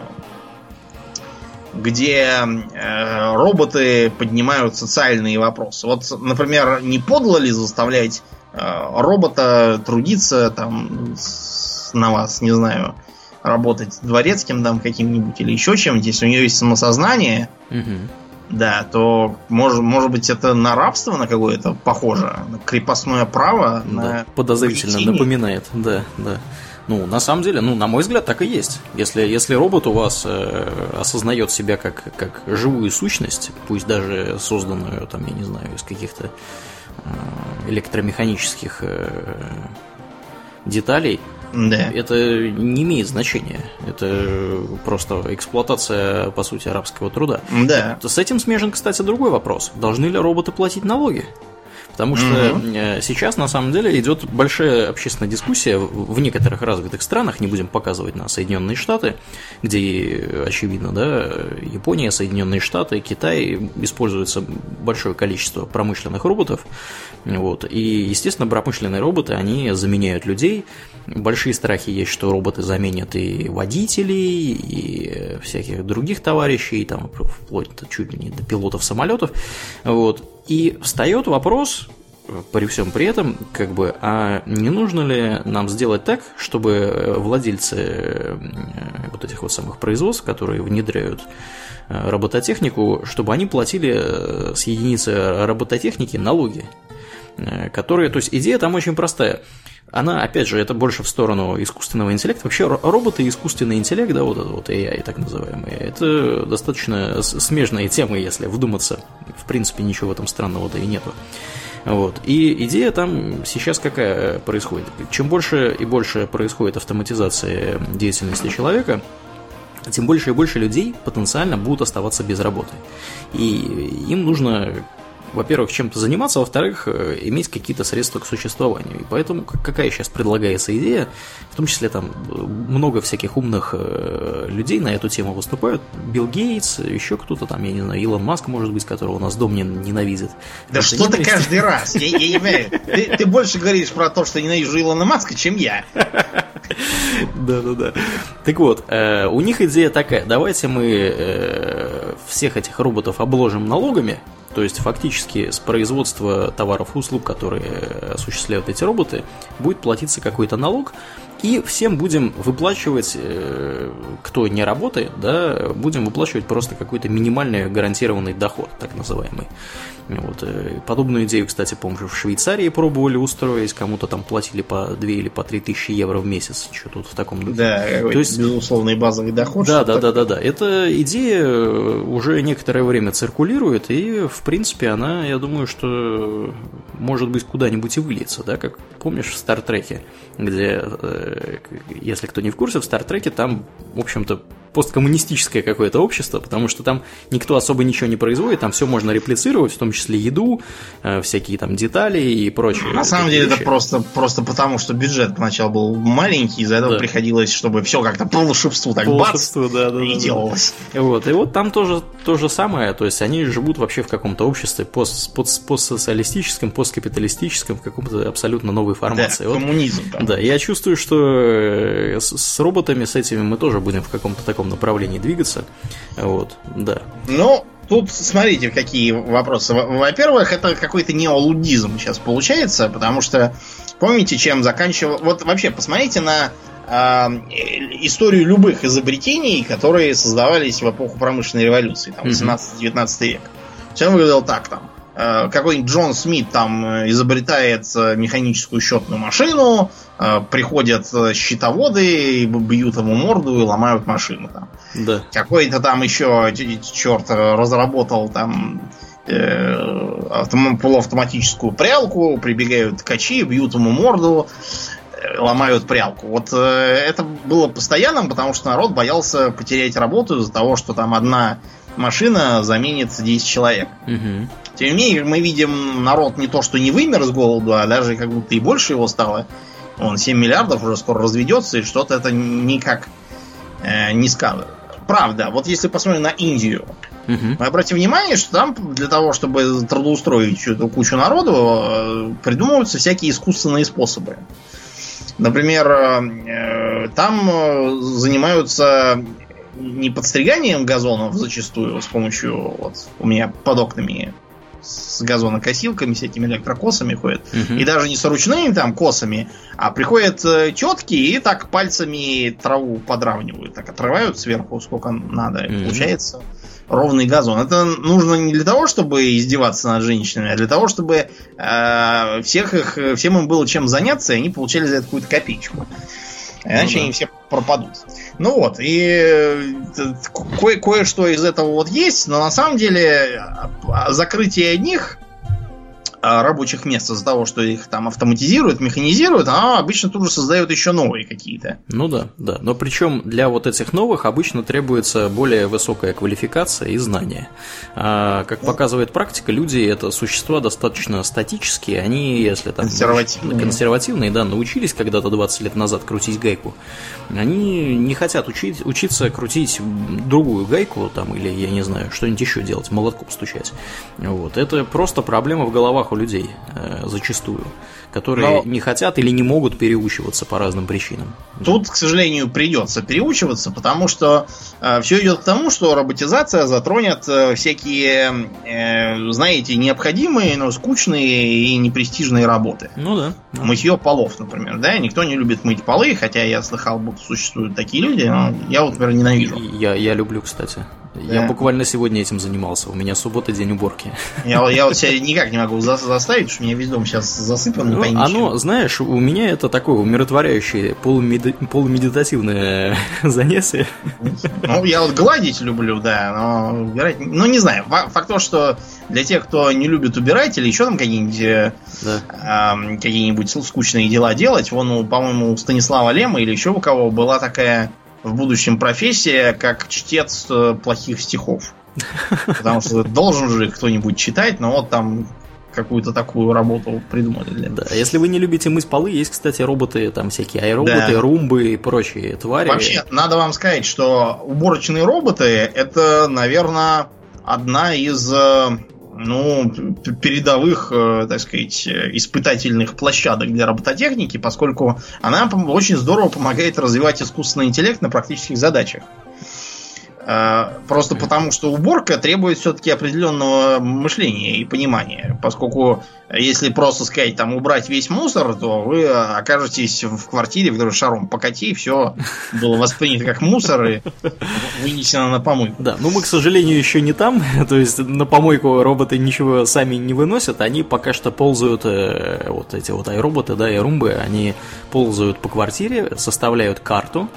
где э, роботы поднимают социальные вопросы. Вот, например, не подло ли заставлять э, робота трудиться там с, на вас, не знаю, работать дворецким там каким-нибудь или еще чем-нибудь, если у нее есть самосознание, угу. да, то может, может быть это на рабство на какое-то похоже, на крепостное право, да, на подозрительно угнетение. напоминает, да, да. Ну, на самом деле, ну, на мой взгляд, так и есть. Если, если робот у вас э, осознает себя как, как живую сущность, пусть даже созданную, там, я не знаю, из каких-то э, электромеханических э, деталей, да. Это не имеет значения. Это просто эксплуатация, по сути, арабского труда. Да. С этим смежен, кстати, другой вопрос. Должны ли роботы платить налоги? Потому что угу. сейчас, на самом деле, идет большая общественная дискуссия в некоторых развитых странах, не будем показывать на Соединенные Штаты, где, очевидно, да, Япония, Соединенные Штаты, Китай используется большое количество промышленных роботов. Вот, и, естественно, промышленные роботы, они заменяют людей. Большие страхи есть, что роботы заменят и водителей, и всяких других товарищей, там, вплоть чуть ли не до пилотов самолетов. Вот. И встает вопрос, при всем при этом, как бы, а не нужно ли нам сделать так, чтобы владельцы э, вот этих вот самых производств, которые внедряют э, робототехнику, чтобы они платили э, с единицы робототехники налоги, которые, то есть идея там очень простая. Она, опять же, это больше в сторону искусственного интеллекта. Вообще, роботы и искусственный интеллект, да, вот, вот AI так называемые, это достаточно смежные темы, если вдуматься. В принципе, ничего в этом странного-то и нету. Вот. И идея там сейчас какая происходит? Чем больше и больше происходит автоматизация деятельности человека, тем больше и больше людей потенциально будут оставаться без работы. И им нужно во-первых, чем-то заниматься, во-вторых, э, иметь какие-то средства к существованию. И поэтому какая сейчас предлагается идея, в том числе там много всяких умных э, людей на эту тему выступают. Билл Гейтс, еще кто-то там, я не знаю, Илон Маск, может быть, которого у нас дом не, ненавидит. Да что ты каждый раз? Я, я не понимаю. Ты, ты больше говоришь про то, что ненавижу Илона Маска, чем я. Да-да-да. Так вот, э, у них идея такая. Давайте мы всех этих роботов обложим налогами, То есть фактически с производства товаров и услуг, которые осуществляют эти роботы, будет платиться какой-то налог, и всем будем выплачивать, э, кто не работает, да, будем выплачивать просто какой-то минимальный гарантированный доход, так называемый. Вот. Э, подобную идею, кстати, помню, в Швейцарии пробовали устроить, кому-то там платили по 2 или по 3 тысячи евро в месяц, что тут в таком духе. Да, То есть, безусловный базовый доход. Да, да, да, да, да. Эта идея уже некоторое время циркулирует, и, в принципе, она, я думаю, что может быть куда-нибудь и выльется, да, как помнишь в Стартреке, где, э, если кто не в курсе, в Стартреке там, в общем-то, посткоммунистическое какое-то общество, потому что там никто особо ничего не производит, там все можно реплицировать, в том числе еду, э, всякие там детали и прочее. На самом деле вещи. это просто, просто потому, что бюджет поначалу был маленький, из-за этого да. приходилось, чтобы все как-то по волшебству так по бац, да, да, и да, делалось. Вот, и вот там тоже то же самое, то есть они живут вообще в каком-то обществе пост, пост, постсоциалистическом, посткапиталистическом, в каком-то абсолютно новой формации. Да, вот, коммунизм. Там. Да, я чувствую, что э, с, с роботами, с этими мы тоже будем в каком-то таком таком направлении двигаться. Вот, да. Ну, тут смотрите, какие вопросы. Во-первых, это какой-то неолудизм сейчас получается, потому что помните, чем заканчивал... Вот вообще, посмотрите на э, историю любых изобретений, которые создавались в эпоху промышленной революции, там, 18-19 век. Все выглядело так там. Э, какой-нибудь Джон Смит там э, изобретает э, механическую счетную машину, приходят счетоводы, бьют ему морду и ломают машину там. Да. Какой-то там еще черт разработал там полуавтоматическую прялку, прибегают ткачи, бьют ему морду, ломают прялку. Вот это было постоянным, потому что народ боялся потерять работу из-за того, что там одна машина заменит 10 человек. Угу. Тем не менее, мы видим, народ не то, что не вымер с голоду, а даже как будто и больше его стало. Он 7 миллиардов уже скоро разведется, и что-то это никак э, не скажет. Правда, вот если посмотрим на Индию, угу. мы обратим внимание, что там для того, чтобы трудоустроить эту кучу народу, э, придумываются всякие искусственные способы. Например, э, там э, занимаются не подстриганием газонов зачастую с помощью вот у меня под окнами с газонокосилками, всякими электрокосами ходят. Угу. И даже не с ручными там косами, а приходят э, тетки и так пальцами траву подравнивают, так отрывают сверху сколько надо. И получается ровный газон. Это нужно не для того, чтобы издеваться над женщинами, а для того, чтобы э, всех их, всем им было чем заняться, и они получали за это какую-то копеечку. Иначе ну, да. они все пропадут. Ну вот, и э, кое- кое-что из этого вот есть, но на самом деле а, закрытие одних а, рабочих мест из-за того, что их там автоматизируют, механизируют, а обычно тут же создают еще новые какие-то. Ну да, да. Но причем для вот этих новых обычно требуется более высокая квалификация и знания. А, как показывает практика, люди это существа достаточно статические, они, если там консервативные, консервативные да, научились когда-то 20 лет назад крутить гайку, они не хотят учить, учиться крутить другую гайку там или, я не знаю, что-нибудь еще делать, молотком стучать. Вот. Это просто проблема в головах у людей э, зачастую, которые Но... не хотят или не могут переучиваться по разным причинам. Тут, к сожалению, придется переучиваться, потому что э, все идет к тому, что роботизация затронет э, всякие, знаете, необходимые, но скучные и непрестижные работы. Ну да. Мытье полов, например, да, никто не любит мыть полы, хотя я слыхал, будто существуют такие люди, но я вот, например, ненавижу. Я, я люблю, кстати. Я буквально сегодня этим занимался. У меня суббота день уборки. Я, я вот себя никак не могу за, заставить, что у меня весь дом сейчас засыпан. Ну, оно, знаешь, у меня это такое умиротворяющее полумеди... полумедитативное занятие. Ну, я вот гладить люблю, да, но убирать... Ну, не знаю. Факт то, что для тех, кто не любит убирать или еще там какие-нибудь э, да. э, какие-нибудь скучные дела делать, вон, по-моему, у Станислава Лема или еще у кого была такая в будущем профессия как чтец э, плохих стихов. Потому что должен же кто-нибудь читать, но вот там какую-то такую работу придумали. Да, если вы не любите мыть полы, есть, кстати, роботы, там всякие аэроботы, да. румбы и прочие твари. Вообще, надо вам сказать, что уборочные роботы это, наверное, одна из э, ну, передовых, э, так сказать, испытательных площадок для робототехники, поскольку она очень здорово помогает развивать искусственный интеллект на практических задачах. Э, просто потому, что уборка требует все-таки определенного мышления и понимания. Поскольку если просто сказать там убрать весь мусор, то вы окажетесь в квартире, в которой шаром покати, и все было воспринято как мусор и вынесено на помойку. Да, ну мы, к сожалению, еще не там. То есть на помойку роботы ничего сами не выносят. Они пока что ползают, э, вот эти вот айроботы, да, и румбы, они ползают по квартире, составляют карту.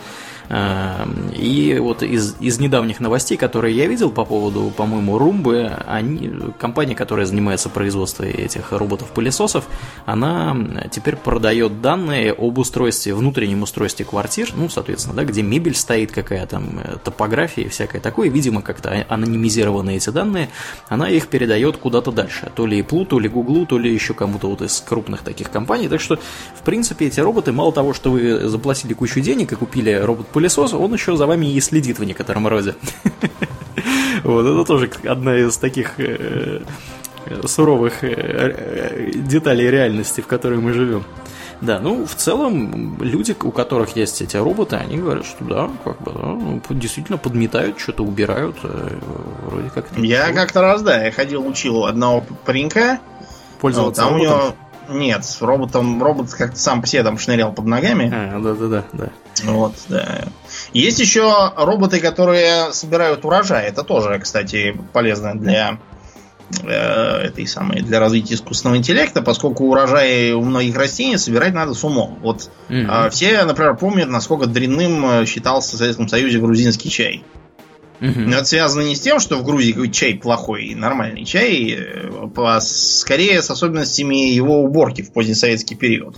Эм, и вот из, из недавних новостей, которые я видел по поводу, по-моему, Румбы, они, компания, которая занимается производством этих роботов-пылесосов, она теперь продает данные об устройстве, внутреннем устройстве квартир, ну, соответственно, да, где мебель стоит, какая там э, топография и всякое такое, видимо, как-то анонимизированы эти данные, она их передает куда-то дальше, то ли Apple, то ли Google, то ли еще кому-то вот из крупных таких компаний, так что, в принципе, эти роботы, мало того, что вы заплатили кучу денег и купили робот пылесос, он еще за вами и следит в некотором роде. Вот, это тоже одна из таких э, суровых э, деталей реальности, в которой мы живем. Да, ну, в целом, люди, у которых есть эти роботы, они говорят, что да, как бы, да, ну, действительно подметают, что-то убирают, э, вроде как. Я как-то раз, да, я ходил, учил одного паренька. Пользоваться вот, а роботом? у него нет, с роботом робот как-то сам по себе там шнырял под ногами. А, да, да, да, да. Вот, да. Есть еще роботы, которые собирают урожай. Это тоже, кстати, полезно для э, этой самой для развития искусственного интеллекта, поскольку урожай у многих растений собирать надо с умом. Вот mm-hmm. э, все, например, помнят, насколько дрянным э, считался в Советском Союзе грузинский чай. Но это связано не с тем, что в Грузии чай плохой, нормальный чай, а скорее с особенностями его уборки в позднесоветский период.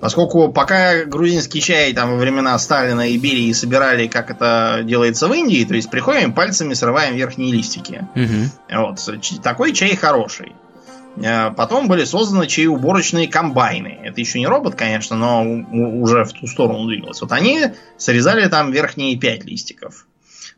Поскольку пока грузинский чай там во времена Сталина и Берии собирали, как это делается в Индии, то есть приходим пальцами срываем верхние листики. Угу. Вот, такой чай хороший. Э, потом были созданы чаеуборочные комбайны. Это еще не робот, конечно, но уже в ту сторону двигалось. Вот они срезали там верхние пять листиков.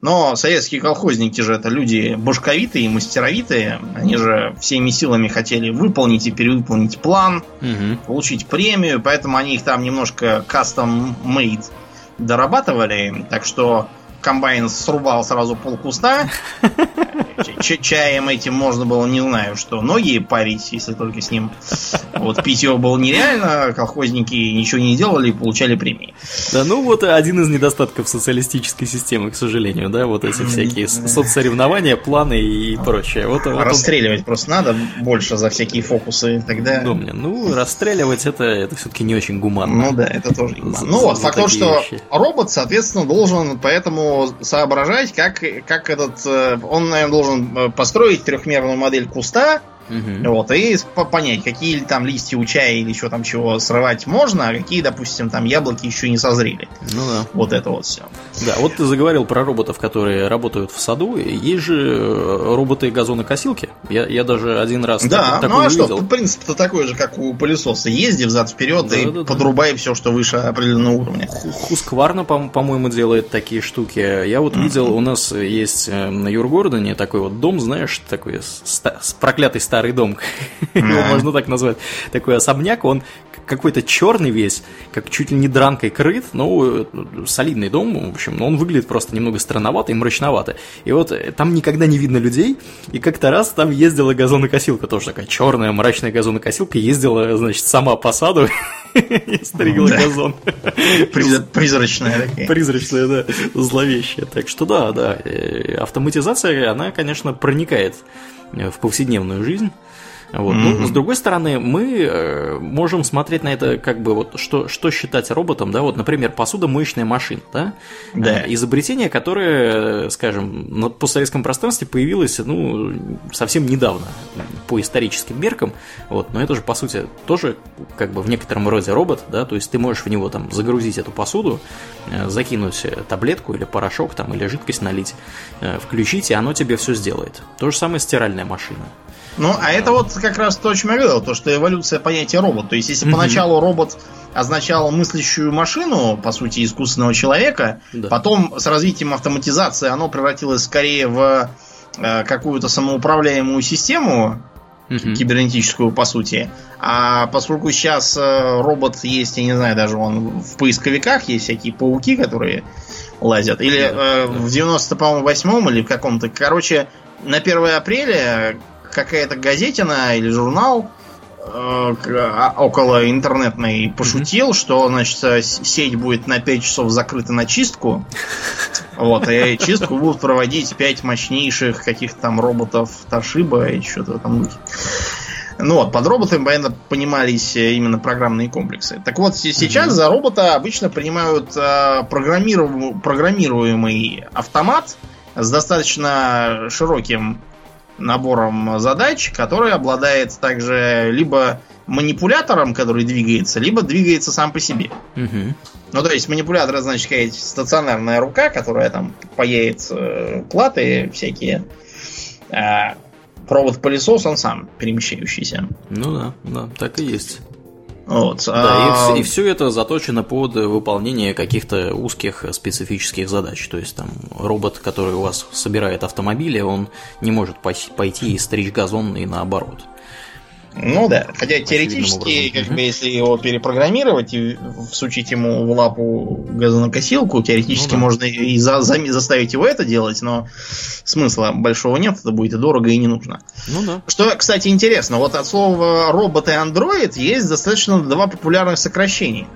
Но советские колхозники же это люди башковитые, мастеровитые. Они же всеми силами хотели выполнить и перевыполнить план, угу. получить премию, поэтому они их там немножко custom-made дорабатывали. Так что комбайн срубал сразу пол куста. Чаем этим можно было, не знаю, что ноги парить, если только с ним. Вот пить его было нереально, колхозники ничего не делали и получали премии. Да, ну вот один из недостатков социалистической системы, к сожалению, да, вот эти всякие соцсоревнования, планы и прочее. Вот, вот Расстреливать он... просто надо больше за всякие фокусы, тогда... Ну, ну расстреливать это, это все-таки не очень гуманно. Ну да, это тоже гуманно. Ну вот, факт то, что робот, соответственно, должен поэтому соображать, как, как этот... Э, он, наверное, должен э, построить трехмерную модель куста, Угу. Вот, и понять, какие там листья у чая или еще там чего срывать можно, а какие, допустим, там яблоки еще не созрели. Ну да. Вот это вот все. Да, вот ты заговорил про роботов, которые работают в саду. Есть же э, роботы-газонокосилки. Я, я даже один раз да, так, ну а что, принцип-то такой же, как у пылесоса. Езди взад-вперед да, и да, подрубай да. все, что выше определенного уровня. Хускварна, по-моему, делает такие штуки. Я вот видел, у нас есть э, на Юргордоне такой вот дом, знаешь, такой с проклятый старый дом, его можно так назвать, такой особняк, он какой-то черный весь, как чуть ли не дранкой крыт, ну, солидный дом, в общем, но он выглядит просто немного странновато и мрачновато. И вот э, там никогда не видно людей, и как-то раз там ездила газонокосилка, тоже такая черная мрачная газонокосилка, ездила, значит, сама по саду и стригла газон. Призрачная такая. Призрачная, да, зловещая. Так что да, да, э, автоматизация, она, конечно, проникает в повседневную жизнь. Вот. Mm-hmm. Ну, с другой стороны, мы э, можем смотреть на это как бы вот что, что считать роботом, да, вот, например, посудомоечная машина, да, да. Э, изобретение, которое, скажем, на постсоветском пространстве появилось, ну, совсем недавно, по историческим меркам, вот, но это же, по сути, тоже как бы в некотором роде робот, да, то есть ты можешь в него там загрузить эту посуду, закинуть таблетку или порошок там, или жидкость налить, включить, и оно тебе все сделает. То же самое стиральная машина. Ну, а это вот как раз то, о чем я говорил, то, что эволюция понятия робот. То есть, если угу. поначалу робот означал мыслящую машину, по сути, искусственного человека, да. потом с развитием автоматизации оно превратилось скорее в э, какую-то самоуправляемую систему, угу. кибернетическую, по сути. А поскольку сейчас э, робот есть, я не знаю, даже он в поисковиках есть всякие пауки, которые лазят. Или э, в 90, по-моему, восьмом или в каком-то. Короче, на 1 апреля какая-то газетина или журнал э, а, около интернетной пошутил, mm-hmm. что, значит, сеть будет на 5 часов закрыта на чистку. Вот, и чистку будут проводить 5 мощнейших каких-то там роботов Ташиба и что-то там. Ну вот, под роботами, понятно, понимались именно программные комплексы. Так вот, сейчас mm-hmm. за робота обычно принимают э, программиру... программируемый автомат с достаточно широким набором задач, который обладает также либо манипулятором, который двигается, либо двигается сам по себе. Угу. Ну, то есть манипулятор, значит, какая-то стационарная рука, которая там паяет э, платы всякие. А провод-пылесос, он сам перемещающийся. Ну да, да, так и есть. Вот. Да, а... и, и все это заточено под выполнение каких-то узких специфических задач. То есть там робот, который у вас собирает автомобили, он не может пойти и стричь газон и наоборот. Ну да, хотя теоретически, как бы, если его перепрограммировать и всучить ему в лапу газонокосилку, теоретически ну, да. можно и за, за, заставить его это делать, но смысла большого нет, это будет и дорого, и не нужно. Ну да. Что, кстати, интересно, вот от слова робот и андроид есть достаточно два популярных сокращения.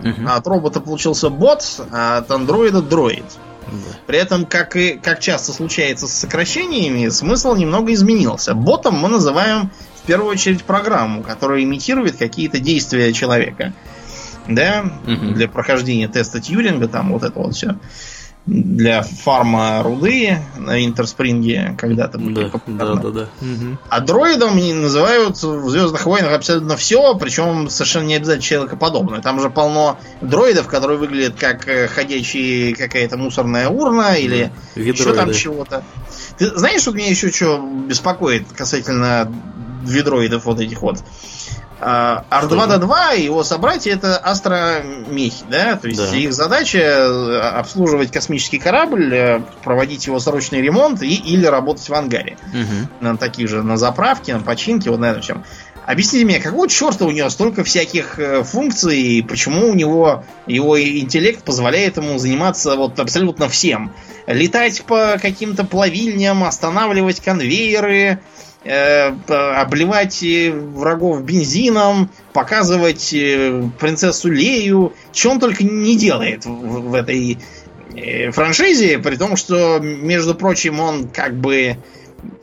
Угу. От робота получился бот, а от андроида дроид. Да. При этом, как и как часто случается с сокращениями, смысл немного изменился. Ботом мы называем первую очередь программу, которая имитирует какие-то действия человека. Да, угу. для прохождения теста Тьюринга, там вот это вот все. Для фарма руды на Интерспринге когда-то были да, популярны. Да, да, да. Угу. А дроидом называют в Звездных войнах абсолютно все, причем совершенно не обязательно человекоподобное. Там же полно дроидов, которые выглядят как э, ходячие какая-то мусорная урна или еще там чего-то. Ты знаешь, что меня еще что беспокоит касательно ведроидов вот этих вот. R2-D2 и его собратья это астромехи, да? То есть да. их задача э, обслуживать космический корабль, э, проводить его срочный ремонт и, или работать в ангаре. Угу. На таких же, на заправке, на починке, вот на этом всем. Объясните мне, какого черта у него столько всяких э, функций, и почему у него его интеллект позволяет ему заниматься вот абсолютно всем? Летать по каким-то плавильням, останавливать конвейеры, обливать э, врагов бензином, показывать э, принцессу Лею, что он только не делает в, в этой э, франшизе, при том, что, между прочим, он как бы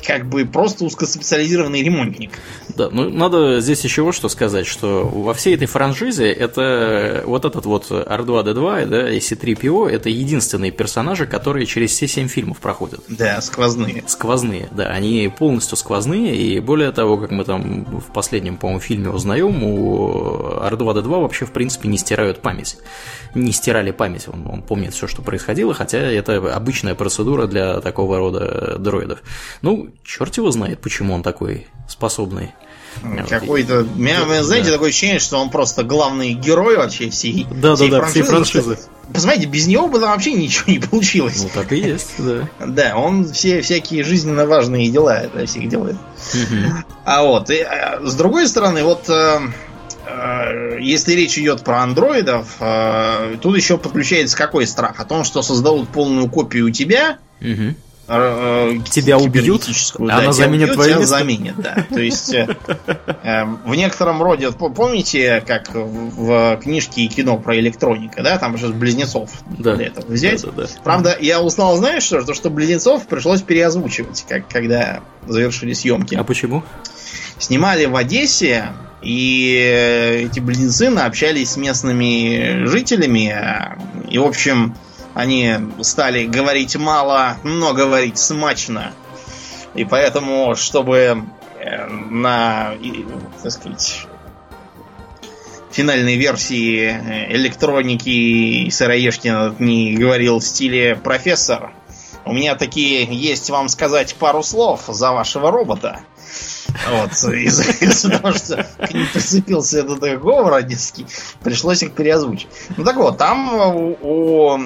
как бы просто узкоспециализированный ремонтник. Да, ну надо здесь еще вот что сказать, что во всей этой франшизе это вот этот вот R2-D2, да, и C3PO, это единственные персонажи, которые через все семь фильмов проходят. Да, сквозные. Сквозные, да, они полностью сквозные, и более того, как мы там в последнем, по-моему, фильме узнаем, у R2-D2 вообще, в принципе, не стирают память. Не стирали память, он, он помнит все, что происходило, хотя это обычная процедура для такого рода дроидов. Ну, черт его знает, почему он такой способный. Какой-то. У меня, да, знаете, такое ощущение, что он просто главный герой вообще всей, да, всей да, да, франшизы. Всей франшизы. Посмотрите, без него бы там вообще ничего не получилось. Ну так и есть, да. Да, он все всякие жизненно важные дела это всех делает. А вот, и, а, с другой стороны, вот э, э, если речь идет про андроидов, э, тут еще подключается какой страх? О том, что создадут полную копию тебя, угу тебя убьют, а да, она заменит убьют, твое место? заменит, да. То есть э, э, в некотором роде, помните, как в книжке и кино про электроника, да, там же близнецов да. для этого взять. Да, да, да. Правда, я узнал, знаешь что, то, что близнецов пришлось переозвучивать, как, когда завершили съемки. А почему? Снимали в Одессе, и эти близнецы общались с местными жителями, и, в общем, они стали говорить мало, но говорить смачно. И поэтому, чтобы э, на, так сказать, финальной версии э, электроники Сыроежкин не говорил в стиле профессор, у меня такие есть вам сказать пару слов за вашего робота. Вот, из-за из того, что к ним прицепился этот говор одесский, пришлось их переозвучить. Ну так вот, там у, у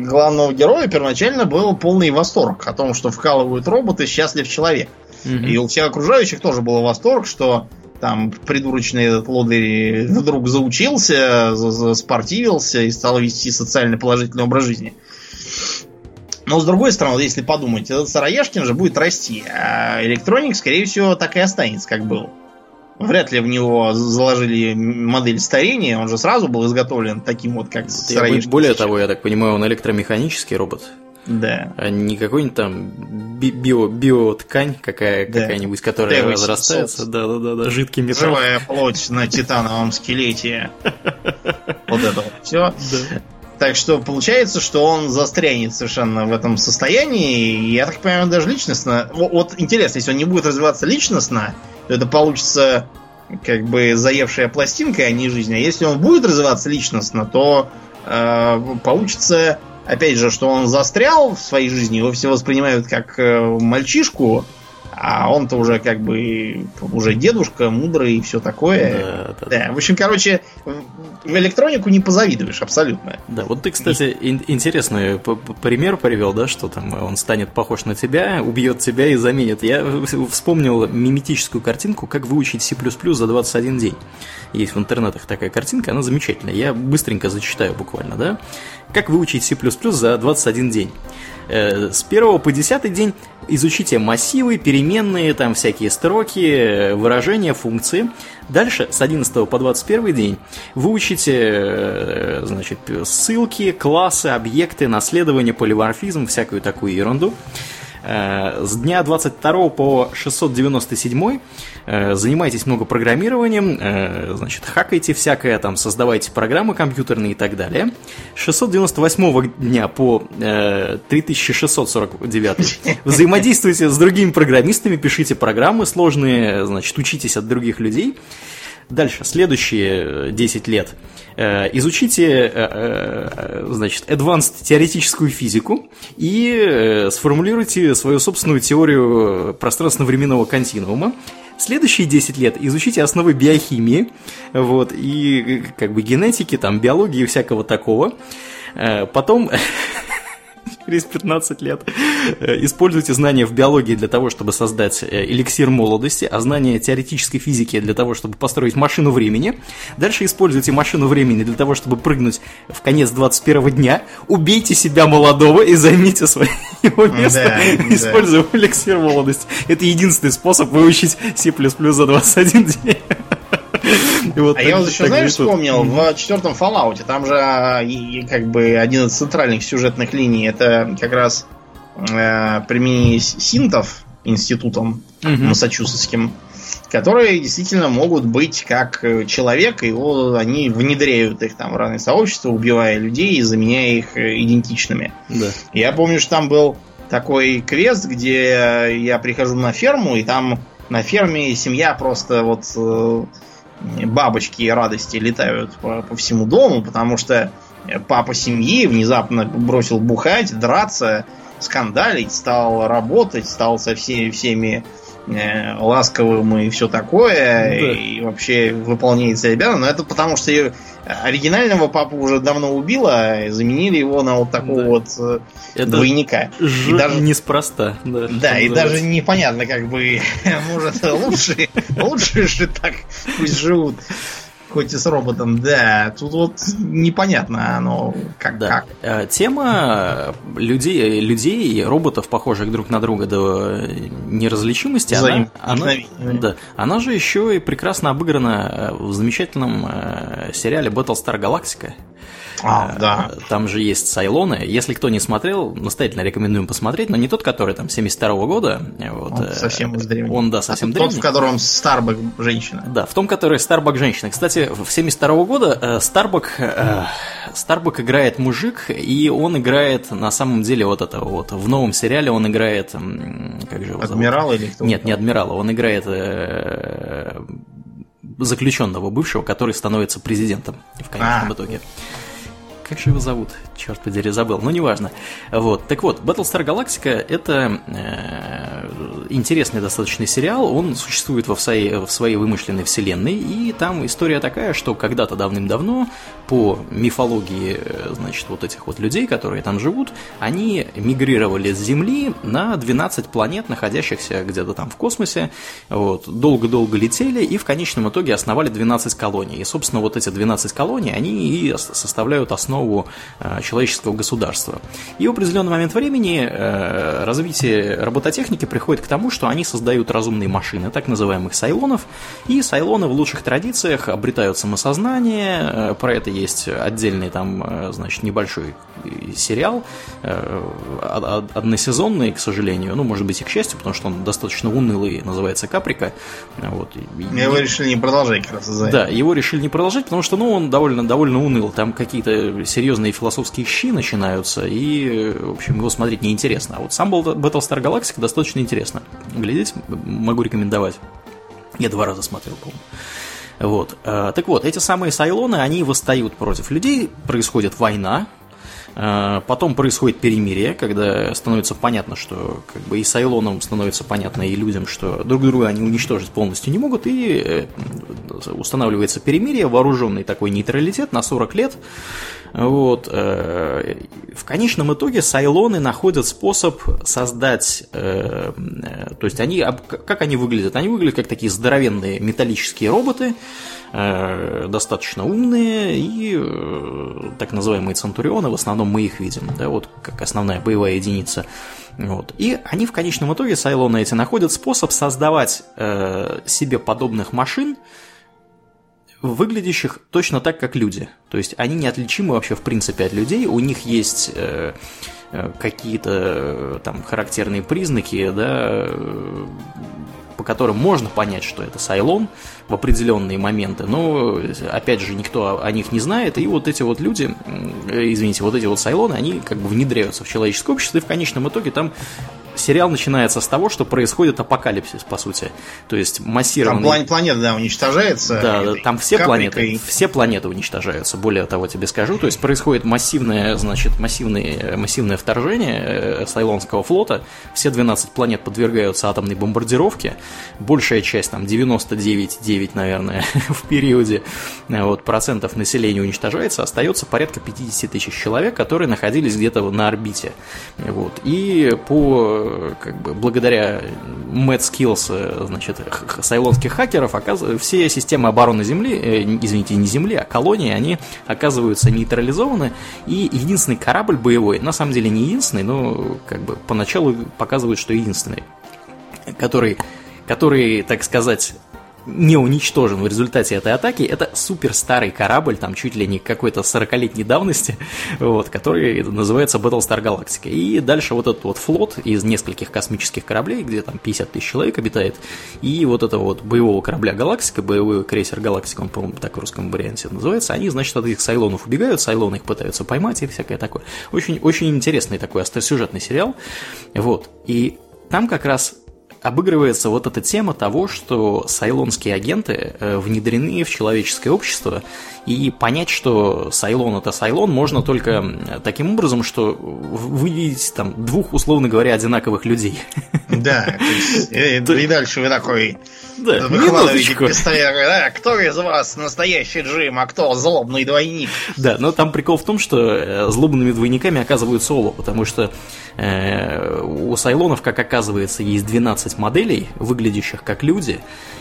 главного героя первоначально был полный восторг о том, что вкалывают роботы, счастлив человек. И у всех окружающих тоже был восторг, что там придурочный этот лодырь вдруг заучился, спортивился и стал вести социально положительный образ жизни. Но с другой стороны, если подумать, этот Сыроежкин же будет расти, а электроник, скорее всего, так и останется, как был. Вряд ли в него заложили модель старения, он же сразу был изготовлен таким вот, как Сыроежкин. Более того, я так понимаю, он электромеханический робот. Да. А не какой-нибудь там био, биоткань какая, да. какая-нибудь, которая Дэвис разрастается. Да, да, да, да, жидкий металл. Живая плоть на титановом скелете. Вот это вот все. Так что получается, что он застрянет совершенно в этом состоянии. И я так понимаю, даже личностно. Вот интересно, если он не будет развиваться личностно, то это получится как бы заевшая пластинка, а не жизнь. А если он будет развиваться личностно, то э, получится опять же, что он застрял в своей жизни, его все воспринимают как э, мальчишку, а он-то уже как бы уже дедушка, мудрый и все такое. Да, да, да. В общем, короче, в электронику не позавидуешь абсолютно. Да, вот ты, кстати, ин- интересный пример привел, да, что там он станет похож на тебя, убьет тебя и заменит. Я вспомнил миметическую картинку, как выучить C++ за 21 день. Есть в интернетах такая картинка, она замечательная. Я быстренько зачитаю буквально, да. Как выучить C++ за 21 день. Э, с 1 по 10 день изучите массивы, переменные, там всякие строки, выражения, функции. Дальше с 11 по 21 день выучите э, значит, ссылки, классы, объекты, наследование, поливарфизм, всякую такую ерунду. Э, с дня 22 по 697 э, занимайтесь много программированием, э, значит, хакайте всякое, там, создавайте программы компьютерные и так далее. С 698 дня по 3649 взаимодействуйте с другими программистами, пишите программы сложные, значит, учитесь от других людей. Дальше, следующие 10 лет. Изучите, значит, advanced теоретическую физику и сформулируйте свою собственную теорию пространственно-временного континуума. Следующие 10 лет изучите основы биохимии, вот, и как бы генетики, там, биологии и всякого такого. Потом через 15 лет. Э, используйте знания в биологии для того, чтобы создать э, эликсир молодости, а знания теоретической физики для того, чтобы построить машину времени. Дальше используйте машину времени для того, чтобы прыгнуть в конец 21 дня. Убейте себя молодого и займите свое место, да, используя да. эликсир молодости. Это единственный способ выучить C++ за 21 день. Вот а я вот еще, знаешь, вспомнил, в четвертом Fallout, там же а, и, как бы один из центральных сюжетных линий, это как раз э, применение синтов институтом угу. массачусетским, которые действительно могут быть как человек, и его, они внедряют их там в разные сообщества, убивая людей и заменяя их э, идентичными. Да. Я помню, что там был такой квест, где я прихожу на ферму, и там на ферме семья просто вот э, бабочки и радости летают по, по всему дому, потому что папа семьи внезапно бросил бухать, драться, скандалить, стал работать, стал со всеми, всеми э, ласковым и все такое, ну да. и вообще выполняет свои обязанности. Но это потому, что оригинального папу уже давно убило, заменили его на вот такого да. вот э, это двойника. Ж... И даже неспроста. Да, да и даже непонятно, как бы, может, лучше, лучше же так пусть живут хоть и с роботом, да, тут вот непонятно оно как. Да. как. Э, тема людей, людей и роботов, похожих друг на друга до неразличимости, она, она, да, она же еще и прекрасно обыграна в замечательном э, сериале Battlestar Galactica. А, да. Там же есть Сайлоны. Если кто не смотрел, настоятельно рекомендуем посмотреть, но не тот, который там 72 -го года. Вот, он совсем из древнего. Он, да, совсем а древний. Тот, в котором Старбак женщина. Да, в том, который Старбак женщина. Кстати, в 72 -го года Старбак, э, Старбак играет мужик, и он играет на самом деле вот это вот. В новом сериале он играет... Как же его Адмирал зовут? или кто? Нет, не адмирала, он играет э, заключенного бывшего, который становится президентом в конечном а. итоге. Как же его зовут? Черт подери, забыл. Ну, неважно. Вот. Так вот, Battlestar Galactica это э, интересный достаточно сериал, он существует во своей, в своей вымышленной вселенной, и там история такая, что когда-то давным-давно по мифологии, э, значит, вот этих вот людей, которые там живут, они мигрировали с Земли на 12 планет, находящихся где-то там в космосе, вот, долго-долго летели и в конечном итоге основали 12 колоний. И, собственно, вот эти 12 колоний, они и составляют основу э, человеческого государства. И в определенный момент времени э, развитие робототехники приходит к тому, что они создают разумные машины, так называемых сайлонов, и сайлоны в лучших традициях обретают самосознание, э, про это есть отдельный там, значит, небольшой сериал, односезонный, к сожалению, ну, может быть, и к счастью, потому что он достаточно унылый, называется «Каприка». Вот. Его и... решили не продолжать как раз из-за Да, его решили не продолжать, потому что, ну, он довольно, довольно уныл, там какие-то серьезные философские щи начинаются, и, в общем, его смотреть неинтересно. А вот сам Battlestar Galactica достаточно интересно. Глядеть могу рекомендовать. Я два раза смотрел, по-моему. Вот. Э, так вот, эти самые сайлоны, они восстают против людей, происходит война, Потом происходит перемирие, когда становится понятно, что как бы и Сайлонам становится понятно, и людям, что друг друга они уничтожить полностью не могут, и э, устанавливается перемирие, вооруженный такой нейтралитет на 40 лет. Вот. В конечном итоге Сайлоны находят способ создать, то есть они, как они выглядят? Они выглядят как такие здоровенные металлические роботы, Э, достаточно умные и э, так называемые центурионы, в основном мы их видим, да, вот как основная боевая единица. Вот. И они в конечном итоге, сайлоны эти, находят способ создавать э, себе подобных машин, выглядящих точно так, как люди. То есть они неотличимы вообще в принципе от людей, у них есть э, э какие-то э, там характерные признаки, да, по которым можно понять, что это Сайлон в определенные моменты, но, опять же, никто о них не знает, и вот эти вот люди, извините, вот эти вот Сайлоны, они как бы внедряются в человеческое общество, и в конечном итоге там сериал начинается с того, что происходит апокалипсис, по сути. То есть массированный... Там планета, да, уничтожается. Да, там все планеты, все планеты уничтожаются. Более того, тебе скажу, то есть происходит массивное, значит, массивное, массивное вторжение э, Сайлонского флота. Все 12 планет подвергаются атомной бомбардировке. Большая часть, там, 99,9, наверное, в периоде э, вот, процентов населения уничтожается. Остается порядка 50 тысяч человек, которые находились где-то на орбите. Вот. И по как бы благодаря mad skills, э, значит, сайлонских хакеров, все системы обороны Земли, э, извините, не Земли, а колонии, они оказываются нейтрализованы, и единственный корабль боевой, на самом деле не единственный, но как бы поначалу показывают, что единственный, который который, так сказать, не уничтожен в результате этой атаки, это супер старый корабль, там чуть ли не какой-то 40-летней давности, вот, который называется Battlestar Galactica. И дальше вот этот вот флот из нескольких космических кораблей, где там 50 тысяч человек обитает, и вот этого вот боевого корабля Галактика, боевой крейсер Галактика, он, по-моему, так в русском варианте называется, они, значит, от этих сайлонов убегают, сайлоны их пытаются поймать и всякое такое. Очень, очень интересный такой остросюжетный сериал, вот, и там как раз обыгрывается вот эта тема того, что сайлонские агенты э, внедрены в человеческое общество, и понять, что Сайлон это Сайлон, можно только таким образом, что вы видите там двух, условно говоря, одинаковых людей. Да, и, и дальше вы такой да, выхватываете пистолет, да, кто из вас настоящий Джим, а кто злобный двойник? Да, но там прикол в том, что э, злобными двойниками оказываются оба, потому что э, у Сайлонов, как оказывается, есть 12 моделей, выглядящих как люди,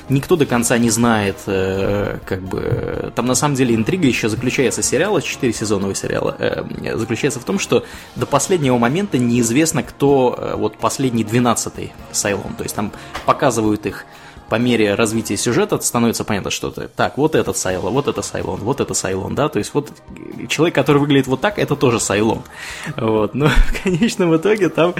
никто до конца не знает, э, как бы, там на самом деле интрига еще заключается сериала, 4 сезонного сериала, э, заключается в том, что до последнего момента неизвестно, кто э, вот последний 12-й Сайлон, то есть там показывают их по мере развития сюжета становится понятно, что то так, вот этот Сайлон, вот это Сайлон, вот это Сайлон, да, то есть вот человек, который выглядит вот так, это тоже Сайлон. Вот, но в конечном итоге там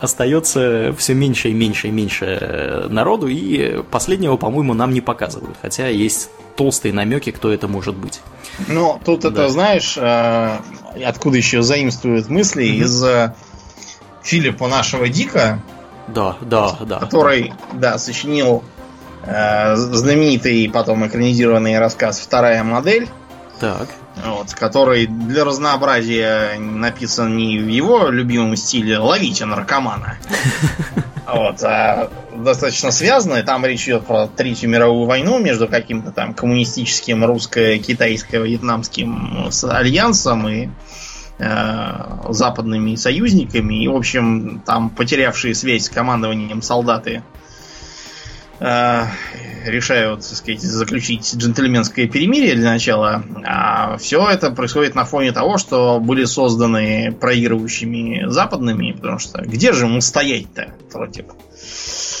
остается все меньше и меньше и меньше э, народу, и последнего, по-моему, нам не показывают, хотя есть толстые намеки, кто это может быть. Ну, тут да. это, знаешь, э, откуда еще заимствуют мысли mm-hmm. из э, Филиппа нашего Дика, да, да, да. Который, да, сочинил знаменитый потом экранизированный рассказ «Вторая модель». Так. Вот, который для разнообразия написан не в его любимом стиле «Ловите наркомана». Вот, а достаточно связанный. Там речь идет про Третью мировую войну между каким-то там коммунистическим русско-китайско-вьетнамским альянсом и э, западными союзниками. И, в общем, там потерявшие связь с командованием солдаты э, решают, так сказать, заключить джентльменское перемирие для начала. А все это происходит на фоне того, что были созданы проигрывающими западными, потому что где же ему стоять-то против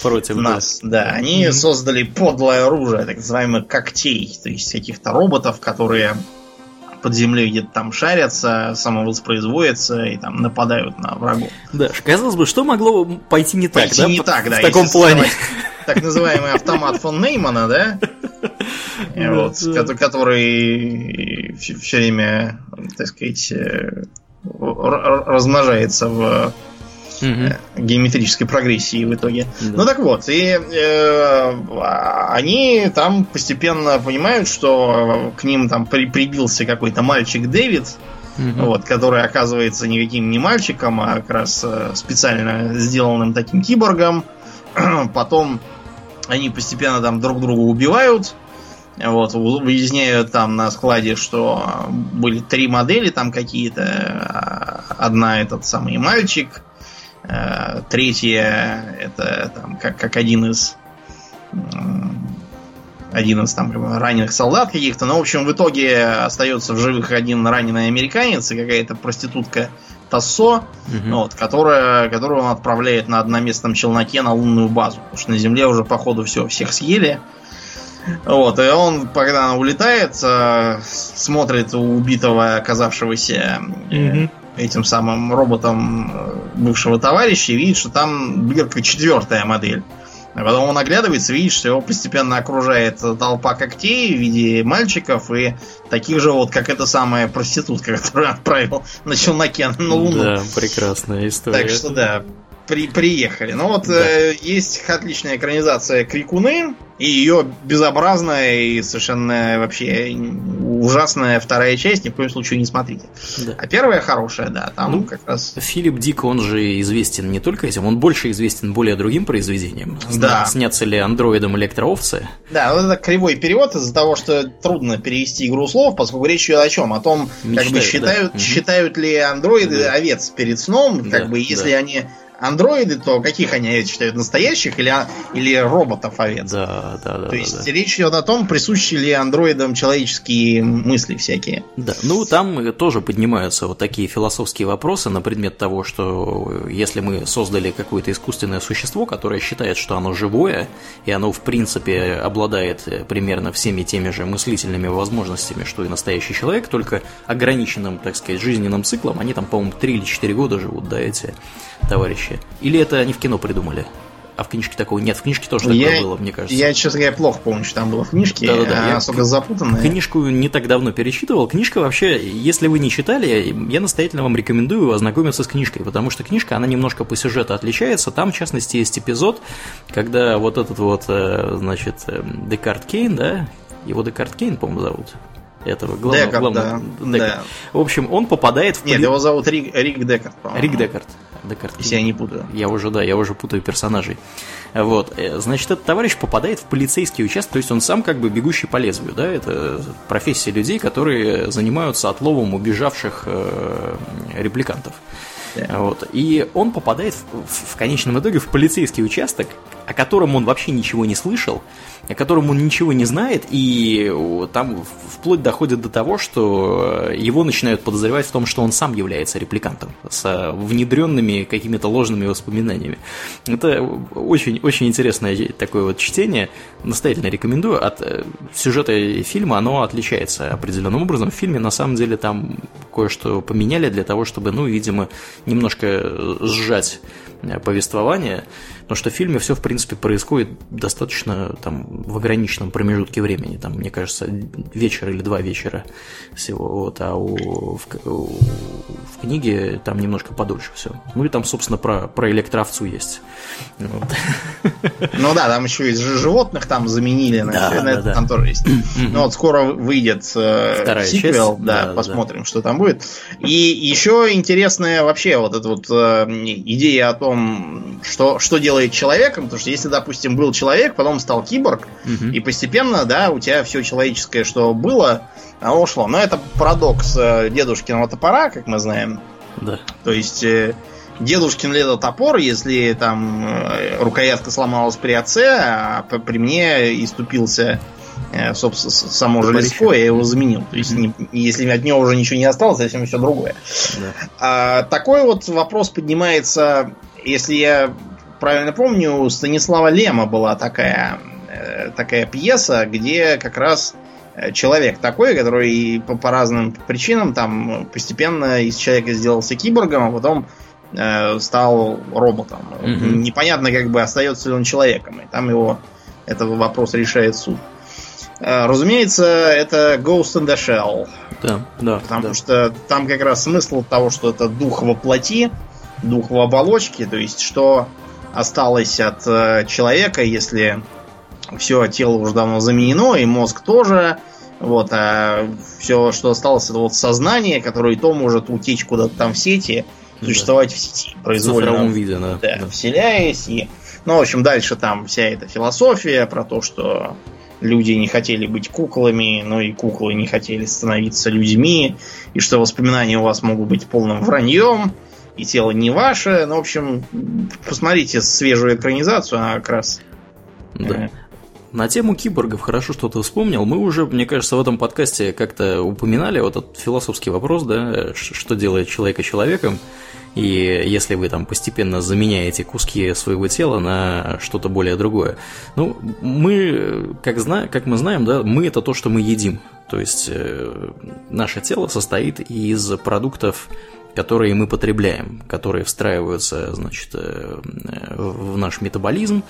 против нас? Да, да они mm-hmm. создали подлое оружие, так называемых когтей, то есть каких-то роботов, которые под землей где-то там шарятся, самовоспроизводятся и там нападают на врагов. Да, казалось бы, что могло пойти не так, пойти да? не так, в да. В таком плане. Так называемый автомат фон Неймана, да? Вот, который все время, так сказать, э, размножается в угу. геометрической прогрессии в итоге. Да. Ну так вот, и э, они там постепенно понимают, что к ним там при, прибился какой-то мальчик Дэвид, угу. вот, который оказывается никаким не мальчиком, а как раз э, специально сделанным таким киборгом. Потом они постепенно там друг друга убивают. Вот, выясняют там на складе, что были три модели там какие-то. А, одна этот самый мальчик, Э, третье это там, как, как один из один из там раненых солдат каких-то. Но, в общем, в итоге остается в живых один раненый американец и какая-то проститутка Тассо, угу. вот, которая, которую он отправляет на одноместном челноке на лунную базу. Потому что на Земле уже, походу, все, всех съели. Вот, и он, когда она улетает, э, смотрит у убитого оказавшегося угу этим самым роботом э, бывшего товарища и видит, что там Бирка четвертая модель. А потом он оглядывается, видит, что его постепенно окружает толпа когтей в виде мальчиков и таких же вот, как эта самая проститутка, которую отправил на челноке на Луну. Да, прекрасная история. Так что да, при, приехали. Ну вот да. э, есть отличная экранизация Крикуны и ее безобразная и совершенно вообще ужасная вторая часть, ни в коем случае не смотрите. Да. А первая хорошая, да, там ну, как раз. Филипп Дик, он же известен не только этим, он больше известен более другим произведениям. Да. Снятся ли андроидом электроовцы? Да, вот это кривой перевод из-за того, что трудно перевести игру слов, поскольку речь идет о чем? О том, Мечтают, как бы считают, да. считают ли андроиды да. овец перед сном, как да, бы если да. они андроиды, то каких они овец считают? Настоящих или, или роботов овец? Да, да, да. То да, есть да. речь идет о том, присущи ли андроидам человеческие мысли всякие. Да, ну там тоже поднимаются вот такие философские вопросы на предмет того, что если мы создали какое-то искусственное существо, которое считает, что оно живое, и оно в принципе обладает примерно всеми теми же мыслительными возможностями, что и настоящий человек, только ограниченным, так сказать, жизненным циклом, они там, по-моему, 3 или 4 года живут, да, эти товарищи? Или это они в кино придумали? А в книжке такого нет. В книжке тоже такое я, было, мне кажется. Я, честно говоря, плохо помню, что там было в книжке. Да, да, да. Она особо запутанная. Книжку не так давно перечитывал. Книжка вообще, если вы не читали, я настоятельно вам рекомендую ознакомиться с книжкой, потому что книжка, она немножко по сюжету отличается. Там, в частности, есть эпизод, когда вот этот вот, э, значит, э, Декарт Кейн, да, его Декарт Кейн, по-моему, зовут этого главного. Декард, главного да. Декард. да. В общем, он попадает в... Нет, его зовут Рик, Рик Декард, по-моему. Рик Декард. Декард. Если я не путаю. Я уже, да, я уже путаю персонажей. Вот. Э, значит, этот товарищ попадает в полицейский участок, то есть он сам как бы бегущий по лезвию, да, это профессия людей, которые занимаются отловом убежавших э, репликантов. Yeah. Вот. И он попадает в, в, в конечном итоге в полицейский участок, о котором он вообще ничего не слышал, о котором он ничего не знает, и там вплоть доходит до того, что его начинают подозревать в том, что он сам является репликантом с внедренными какими-то ложными воспоминаниями. Это очень-очень интересное такое вот чтение, настоятельно рекомендую. От э, сюжета фильма оно отличается определенным образом. В фильме на самом деле там кое-что поменяли для того, чтобы, ну, видимо, немножко сжать повествование, Потому что в фильме все, в принципе, происходит достаточно там в ограниченном промежутке времени. Там, мне кажется, вечер или два вечера всего. Вот, а у, в, у, в книге там немножко подольше все. Ну и там, собственно, про, про электроовцу есть. Вот. Ну да, там еще из животных там заменили, на, да, на да, да. там тоже есть. Ну вот скоро выйдет э, Вторая сиквел, часть. да, да, посмотрим, да. что там будет. И еще интересная вообще вот эта вот э, идея о том, что, что делает человеком, потому что если, допустим, был человек, потом стал киборг, угу. и постепенно, да, у тебя все человеческое, что было, оно ушло. Но это парадокс э, дедушкиного топора, как мы знаем. Да. То есть э, дедушкин ли это топор, если там э, рукоятка сломалась при отце, а при мне иступился собственно, само железко, я его заменил. То есть, не, если от него уже ничего не осталось, совсем все другое. Yeah. А, такой вот вопрос поднимается, если я правильно помню, у Станислава Лема была такая, э, такая пьеса, где как раз человек такой, который по, по разным причинам там постепенно из человека сделался киборгом, а потом Э, стал роботом. Mm-hmm. Непонятно, как бы остается ли он человеком. И там его этот вопрос решает суд. Э, разумеется, это Ghost in the Shell. Да, да. Потому да. что там как раз смысл того, что это дух во плоти, дух в оболочке, то есть что осталось от э, человека, если все тело уже давно заменено, и мозг тоже, вот, а все, что осталось, это вот сознание, которое и то может утечь куда-то там в сети, существовать да. в сети произвольно. В виде, да. Да, да. вселяясь. И, ну, в общем, дальше там вся эта философия про то, что люди не хотели быть куклами, но и куклы не хотели становиться людьми, и что воспоминания у вас могут быть полным враньем, и тело не ваше. Ну, в общем, посмотрите свежую экранизацию, она как раз... Да. Э, на тему киборгов хорошо что ты вспомнил. Мы уже, мне кажется, в этом подкасте как-то упоминали вот этот философский вопрос, да, что делает человека человеком. И если вы там постепенно заменяете куски своего тела на что-то более другое. Ну, мы, как, зна как мы знаем, да, мы это то, что мы едим. То есть э, наше тело состоит из продуктов которые мы потребляем, которые встраиваются, значит, э, в наш метаболизм,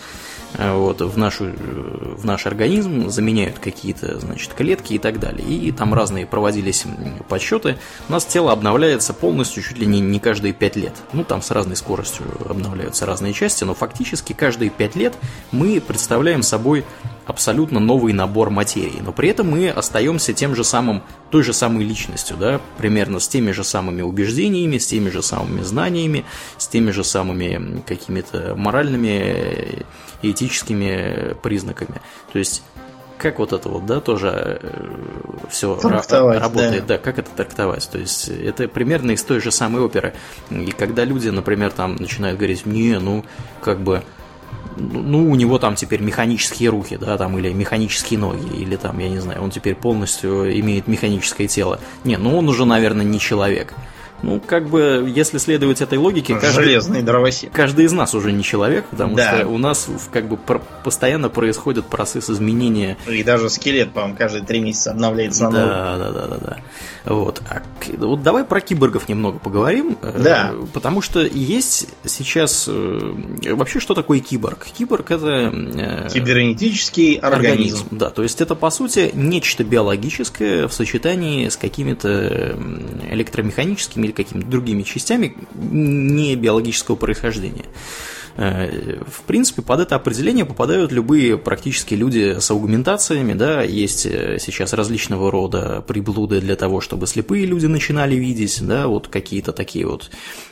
э, вот, в, нашу, в наш организм, заменяют какие-то, значит, клетки и так далее. И там разные проводились подсчеты. У нас тело обновляется полностью чуть ли не, не каждые 5 лет. Ну, там с разной скоростью обновляются разные части, но фактически каждые 5 лет мы представляем собой абсолютно новый набор материи, но при этом мы остаемся тем же самым, той же самой личностью, да, примерно с теми же самыми убеждениями, с теми же самыми знаниями, с теми же самыми какими-то моральными и этическими признаками. То есть как вот это вот, да, тоже э, все работает, да. да, как это трактовать. То есть это примерно из той же самой оперы. И когда люди, например, там начинают говорить, не, ну, как бы ну, у него там теперь механические руки, да, там, или механические ноги, или там, я не знаю, он теперь полностью имеет механическое тело. Не, ну он уже, наверное, не человек. Ну, как бы, если следовать этой логике, каждый, Железный дровосек. каждый из нас уже не человек, потому да. что у нас как бы постоянно происходит процесс изменения. И даже скелет, по-моему, каждые три месяца обновляется на Да, да, да, да, да. Вот. А, вот давай про киборгов немного поговорим. Э, да. Потому что есть сейчас... Э, вообще, что такое киборг? Киборг – это... Э, Кибернетический организм. организм. Да, то есть это, по сути, нечто биологическое в сочетании с какими-то электромеханическими или какими-то другими частями не биологического происхождения. Э, в принципе, под это определение попадают любые практически люди с аугментациями, да, есть э, сейчас различного рода приблуды для того, чтобы слепые люди начинали видеть, да, вот какие-то такие вот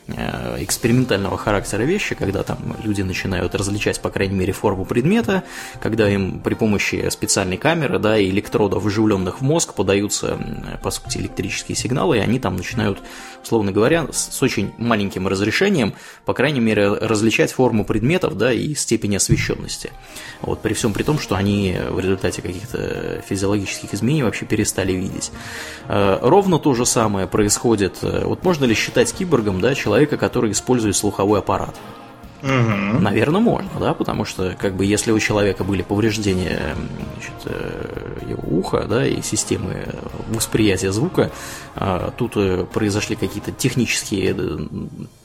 э, экспериментального характера вещи, когда там люди начинают различать, по крайней мере, форму предмета, когда им при помощи специальной камеры, да, и электродов, вживленных в мозг, подаются, по сути, электрические сигналы, и они там начинают, условно говоря, с очень маленьким разрешением, по крайней мере, различать форму форму предметов, да, и степень освещенности. Вот, при всем при том, что они в результате каких-то физиологических изменений вообще перестали видеть. Э, ровно то же самое происходит. Э, вот можно ли считать киборгом, да, человека, который использует слуховой аппарат? Угу. Наверное, можно, да, потому что, как бы, если у человека были повреждения значит, э, его уха, да, и системы восприятия звука, тут произошли какие-то технические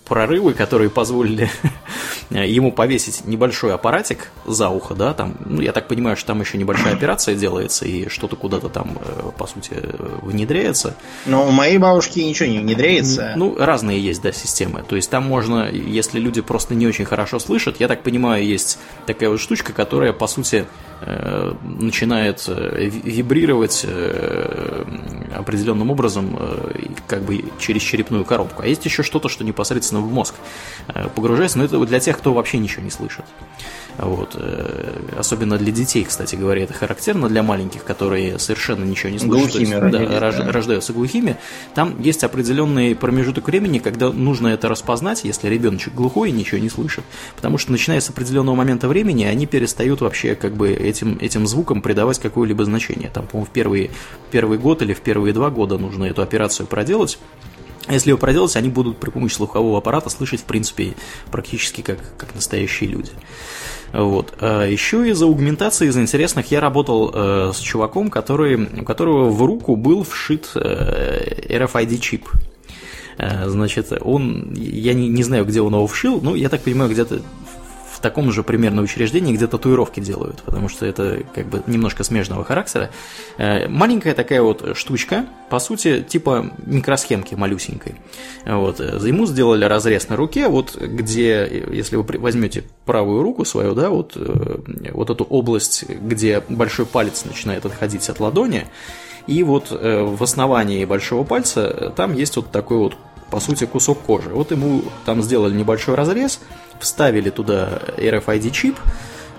прорывы, которые позволили ему повесить небольшой аппаратик за ухо, да, там, ну, я так понимаю, что там еще небольшая операция делается, и что-то куда-то там, по сути, внедряется. Но у моей бабушки ничего не внедряется. Ну, разные есть, да, системы. То есть там можно, если люди просто не очень хорошо слышат, я так понимаю, есть такая вот штучка, которая, по сути, Э, начинает э, вибрировать э, определенным образом как бы через черепную коробку. А есть еще что-то, что непосредственно в мозг погружается, но это для тех, кто вообще ничего не слышит. Вот. Э, особенно для детей, кстати говоря, это характерно для маленьких, которые совершенно ничего не слышат. Глухими родились, да, да. рождаются глухими. Там есть определенный промежуток времени, когда нужно это распознать, если ребеночек глухой и ничего не слышит. Потому что начиная с определенного момента времени, они перестают вообще как бы этим, этим звуком придавать какое-либо значение. Там, по-моему, в первый, первый год или в первые два года нужно эту операцию проделать. Если его проделать, они будут при помощи слухового аппарата слышать, в принципе, практически как, как настоящие люди. Вот. А еще из-за аугментации, из интересных, я работал э, с чуваком, который, у которого в руку был вшит э, RFID-чип. Э, значит, он, я не, не знаю, где он его вшил, но я так понимаю, где-то таком же примерно учреждении, где татуировки делают, потому что это как бы немножко смежного характера. Э, маленькая такая вот штучка, по сути, типа микросхемки малюсенькой. Вот. Ему сделали разрез на руке, вот где, если вы возьмете правую руку свою, да, вот, э, вот эту область, где большой палец начинает отходить от ладони, и вот э, в основании большого пальца там есть вот такой вот по сути, кусок кожи. Вот ему там сделали небольшой разрез, вставили туда RFID-чип,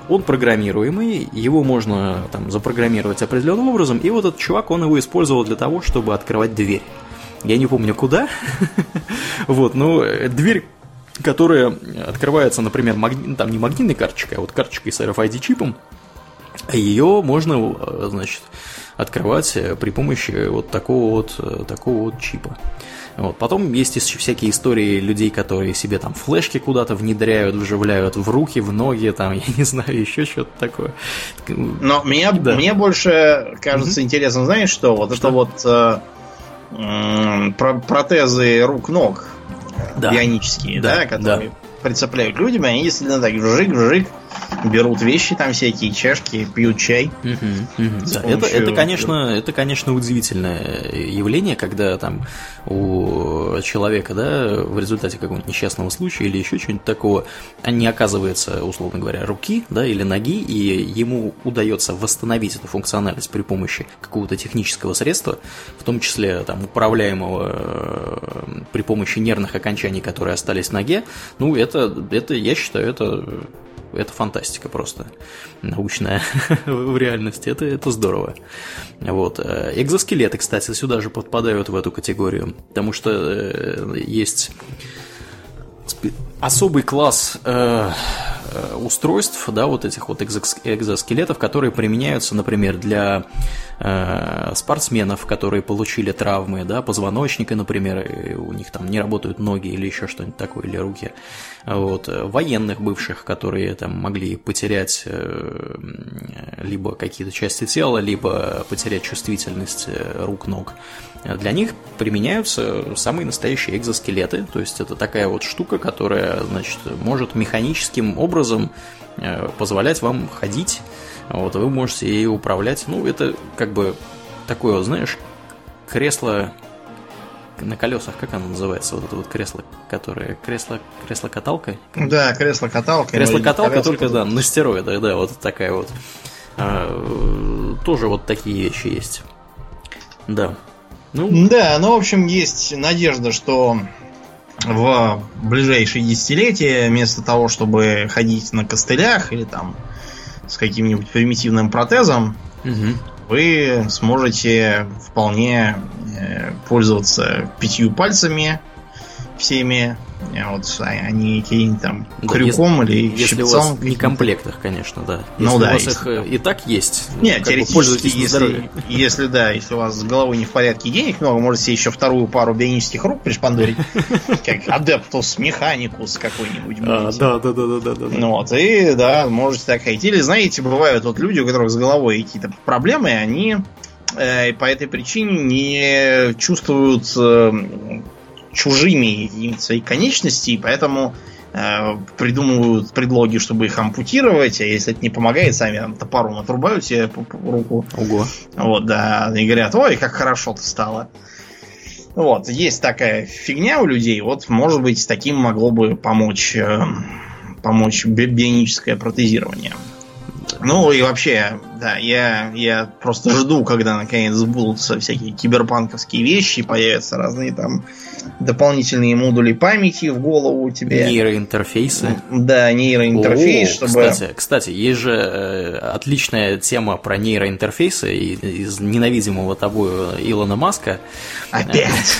он программируемый, его можно там запрограммировать определенным образом, и вот этот чувак, он его использовал для того, чтобы открывать дверь. Я не помню куда, вот, но дверь которая открывается, например, магни... там не магнитной карточкой, а вот карточкой с RFID-чипом, ее можно, значит, открывать при помощи вот такого вот, такого вот чипа. Вот. Потом есть всякие истории людей, которые себе там флешки куда-то внедряют, вживляют в руки, в ноги, там, я не знаю, еще что-то такое. Но меня, да. мне больше кажется mm-hmm. интересно, знаешь что? Вот что? это вот э, э, протезы рук-ног да. бионические, да, да которые да. прицепляют людям, они действительно так жик-жик берут вещи там всякие, чашки, пьют чай. Угу, угу, да. это, это, конечно, это, конечно, удивительное явление, когда там у человека, да, в результате какого-нибудь несчастного случая или еще чего-нибудь такого, не оказывается, условно говоря, руки, да, или ноги, и ему удается восстановить эту функциональность при помощи какого-то технического средства, в том числе там управляемого э, при помощи нервных окончаний, которые остались в ноге, ну, это, это я считаю, это это фантастика просто научная в реальности. Это, это здорово. Вот. Э, экзоскелеты, кстати, сюда же подпадают в эту категорию, потому что э, есть особый класс э, э, устройств, да, вот этих вот экзоскелетов, которые применяются, например, для э, спортсменов, которые получили травмы, да, позвоночника, например, у них там не работают ноги или еще что-нибудь такое, или руки, вот, военных бывших, которые там могли потерять э, либо какие-то части тела, либо потерять чувствительность э, рук, ног, для них применяются самые настоящие экзоскелеты, то есть это такая вот штука, которая, значит, может механическим образом э, позволять вам ходить, вот, вы можете ей управлять, ну, это как бы такое, знаешь, кресло на колесах, как оно называется, вот это вот кресло, которое, кресло, кресло-каталка? Да, кресло-каталка. Кресло-каталка, только, да, на стероидах, да, вот такая вот. А, тоже вот такие вещи есть. Да. Ну... Да, ну, в общем, есть надежда, что в ближайшие десятилетия, вместо того, чтобы ходить на костылях или там с каким-нибудь примитивным протезом, угу. вы сможете вполне э, пользоваться пятью пальцами всеми вот они какие-нибудь там да, крюком если, или Если у вас не комплектах, конечно, да. Ну если да. у вас их э, и так есть. Нет, ну, теоретически, если, если да, если у вас с головой не в порядке денег много, можете еще вторую пару бионических рук пришпандорить, как Адептус Механикус какой-нибудь. А, да, да, да, да, да. Ну вот, и да, можете так ходить. Или, знаете, бывают вот люди, у которых с головой какие-то проблемы, они э, по этой причине не чувствуют чужими свои конечности, и поэтому э, придумывают предлоги, чтобы их ампутировать, а если это не помогает, сами там, топором отрубают себе руку. Ого. Вот, да, и говорят, ой, как хорошо-то стало. Вот, есть такая фигня у людей, вот, может быть, с таким могло бы помочь, э, помочь бионическое протезирование. Ну и вообще, да, я, я просто жду, когда наконец сбудутся всякие киберпанковские вещи, появятся разные там дополнительные модули памяти в голову тебе. Нейроинтерфейсы. Да, нейроинтерфейс, О, чтобы... Кстати, кстати, есть же э, отличная тема про нейроинтерфейсы из ненавидимого тобой Илона Маска. Опять?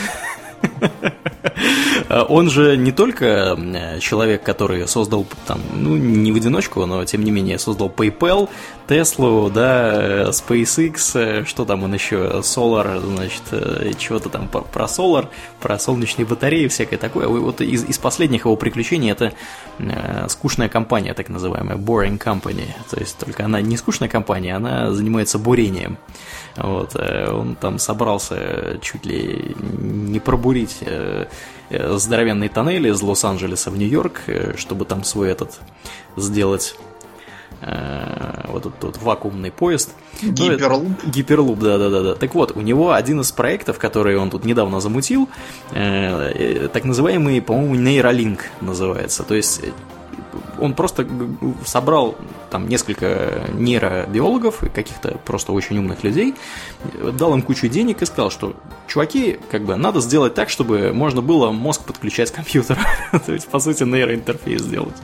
Он же не только э, человек, который создал, там, ну, не в одиночку, но тем не менее создал PayPal, Tesla, да, э, SpaceX, э, что там он еще, Solar, значит, чего-то там про Solar, про солнечные батареи, всякое такое. Вот из, из последних его приключений это скучная компания, так называемая, Boring Company. То есть только она не скучная компания, она занимается бурением. Вот, он там собрался чуть ли не пробурить Э, здоровенные тоннели из Лос-Анджелеса в Нью-Йорк, э, чтобы там свой этот сделать э, вот этот вот вакуумный поезд. Гиперлуп. Ну, гиперлуп, да, да, да, да. Так вот, у него один из проектов, который он тут недавно замутил, так называемый, по-моему, нейролинк называется. То есть он просто собрал там несколько нейробиологов и каких-то просто очень умных людей, дал им кучу денег и сказал, что чуваки, как бы надо сделать так, чтобы можно было мозг подключать к компьютеру. То есть, по сути, нейроинтерфейс сделать.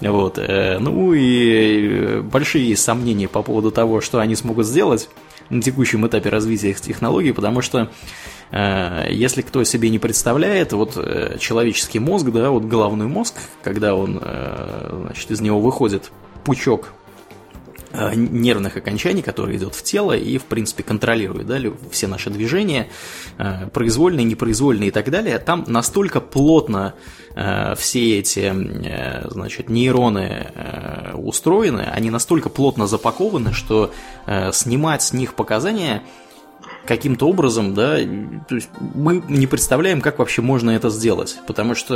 Вот. Э, ну и большие сомнения по поводу того, что они смогут сделать на текущем этапе развития их технологий, потому что Э, если кто себе не представляет, вот э, человеческий мозг, да, вот головной мозг, когда он, э, значит, из него выходит пучок нервных окончаний, который идет в тело и, в принципе, контролирует да, все наши движения, произвольные, непроизвольные и так далее, там настолько плотно все эти значит, нейроны устроены, они настолько плотно запакованы, что снимать с них показания – каким-то образом, да, то есть мы не представляем, как вообще можно это сделать, потому что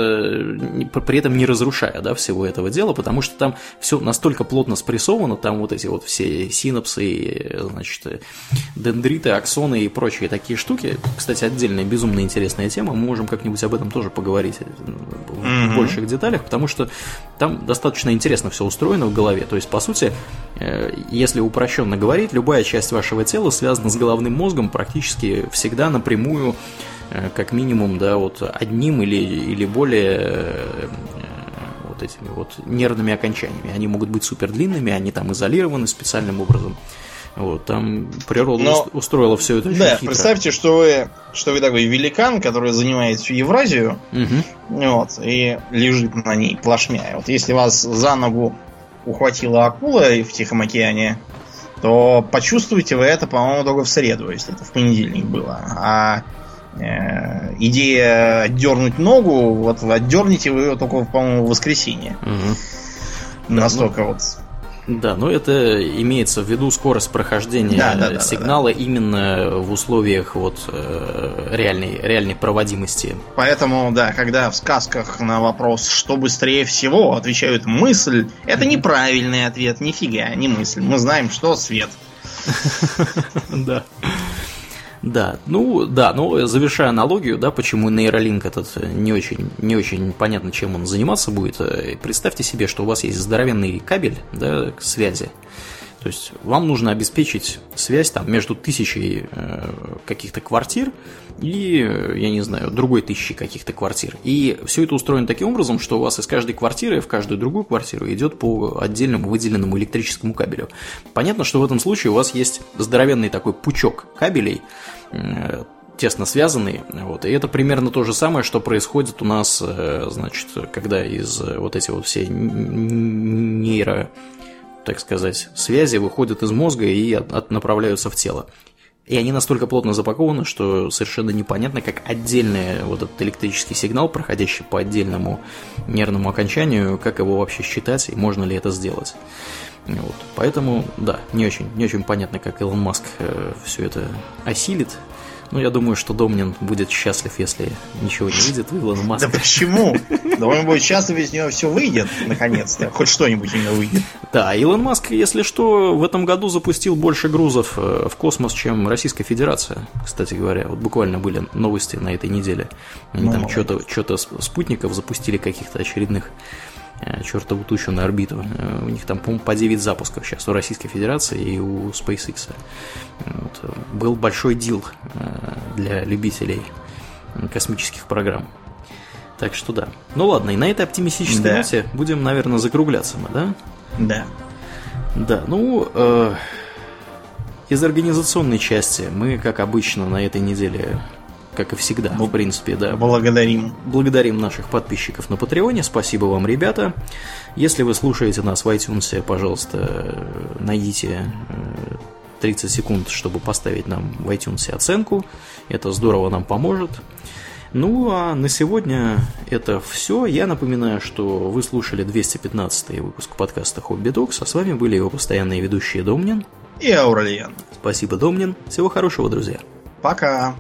при этом не разрушая, да, всего этого дела, потому что там все настолько плотно спрессовано, там вот эти вот все синапсы, значит, дендриты, аксоны и прочие такие штуки. Кстати, отдельная безумно интересная тема, мы можем как-нибудь об этом тоже поговорить в mm-hmm. больших деталях, потому что там достаточно интересно все устроено в голове. То есть, по сути, э, если упрощенно говорить, любая часть вашего тела связана с головным мозгом практически всегда напрямую, э, как минимум, да, вот одним или, или более э, вот этими вот нервными окончаниями. Они могут быть супер длинными, они там изолированы специальным образом. Вот, там природа Но, устроила все это Да, хитро. представьте, что вы, что вы такой великан, который занимает всю Евразию, угу. вот, и лежит на ней плашмя. Вот если вас за ногу ухватила акула в Тихом океане, то почувствуете вы это, по-моему, только в среду, если это в понедельник было. А э, идея отдернуть ногу, вот вы отдернете вы ее только, по-моему, в воскресенье. Угу. Настолько ну, вот. Да, но это имеется в виду скорость прохождения да, да, да, сигнала да, да. именно в условиях вот э, реальной, реальной проводимости. Поэтому, да, когда в сказках на вопрос, что быстрее всего, отвечают мысль, это неправильный ответ, нифига, не мысль. Мы знаем, что свет. Да. Да, ну да, но завершая аналогию, да, почему нейролинк этот не очень, не очень понятно, чем он заниматься будет. Э, представьте себе, что у вас есть здоровенный кабель, да, к связи. То есть вам нужно обеспечить связь там между тысячей э, каких-то квартир и, я не знаю, другой тысячи каких-то квартир. И все это устроено таким образом, что у вас из каждой квартиры в каждую другую квартиру идет по отдельному выделенному электрическому кабелю. Понятно, что в этом случае у вас есть здоровенный такой пучок кабелей, э, тесно связанный. Вот. И это примерно то же самое, что происходит у нас, э, значит, когда из вот эти вот все нейро так сказать, связи выходят из мозга и от, от, направляются в тело. И они настолько плотно запакованы, что совершенно непонятно, как отдельный вот этот электрический сигнал, проходящий по отдельному нервному окончанию, как его вообще считать и можно ли это сделать. Вот. Поэтому, да, не очень, не очень понятно, как Илон Маск э, все это осилит. Ну, я думаю, что Домнин будет счастлив, если ничего не выйдет у Илона Маска. Да почему? Да он будет счастлив, если у него все выйдет, наконец-то. Хоть что-нибудь у него выйдет. Да, Илон Маск, если что, в этом году запустил больше грузов э, в космос, чем Российская Федерация, кстати говоря. Вот буквально были новости на этой неделе. Они Ну, там что-то что спутников запустили каких-то очередных чертову тучу на орбиту. Э, У них там, по-моему, по 9 запусков сейчас у Российской Федерации и у SpaceX. Вот. э, Был большой дил э, для любителей э, космических программ. Так что да. Ну ладно, и на этой оптимистической Да. ноте будем, наверное, закругляться мы, да? Да. Да, ну, э, из организационной части мы, как обычно, на этой неделе, как и всегда, в принципе, да, Благодарим. благодарим наших подписчиков на Патреоне. Спасибо вам, ребята. Если вы слушаете нас в iTunes, пожалуйста, э, найдите э, 30 секунд, чтобы поставить нам в iTunes оценку. Это здорово нам поможет. Ну а на сегодня это все. Я напоминаю, что вы слушали 215 выпуск подкаста Хобби Докс, а с вами были его постоянные ведущие Домнин. И Аурельян. Спасибо, Домнин. Всего хорошего, друзья. Пока.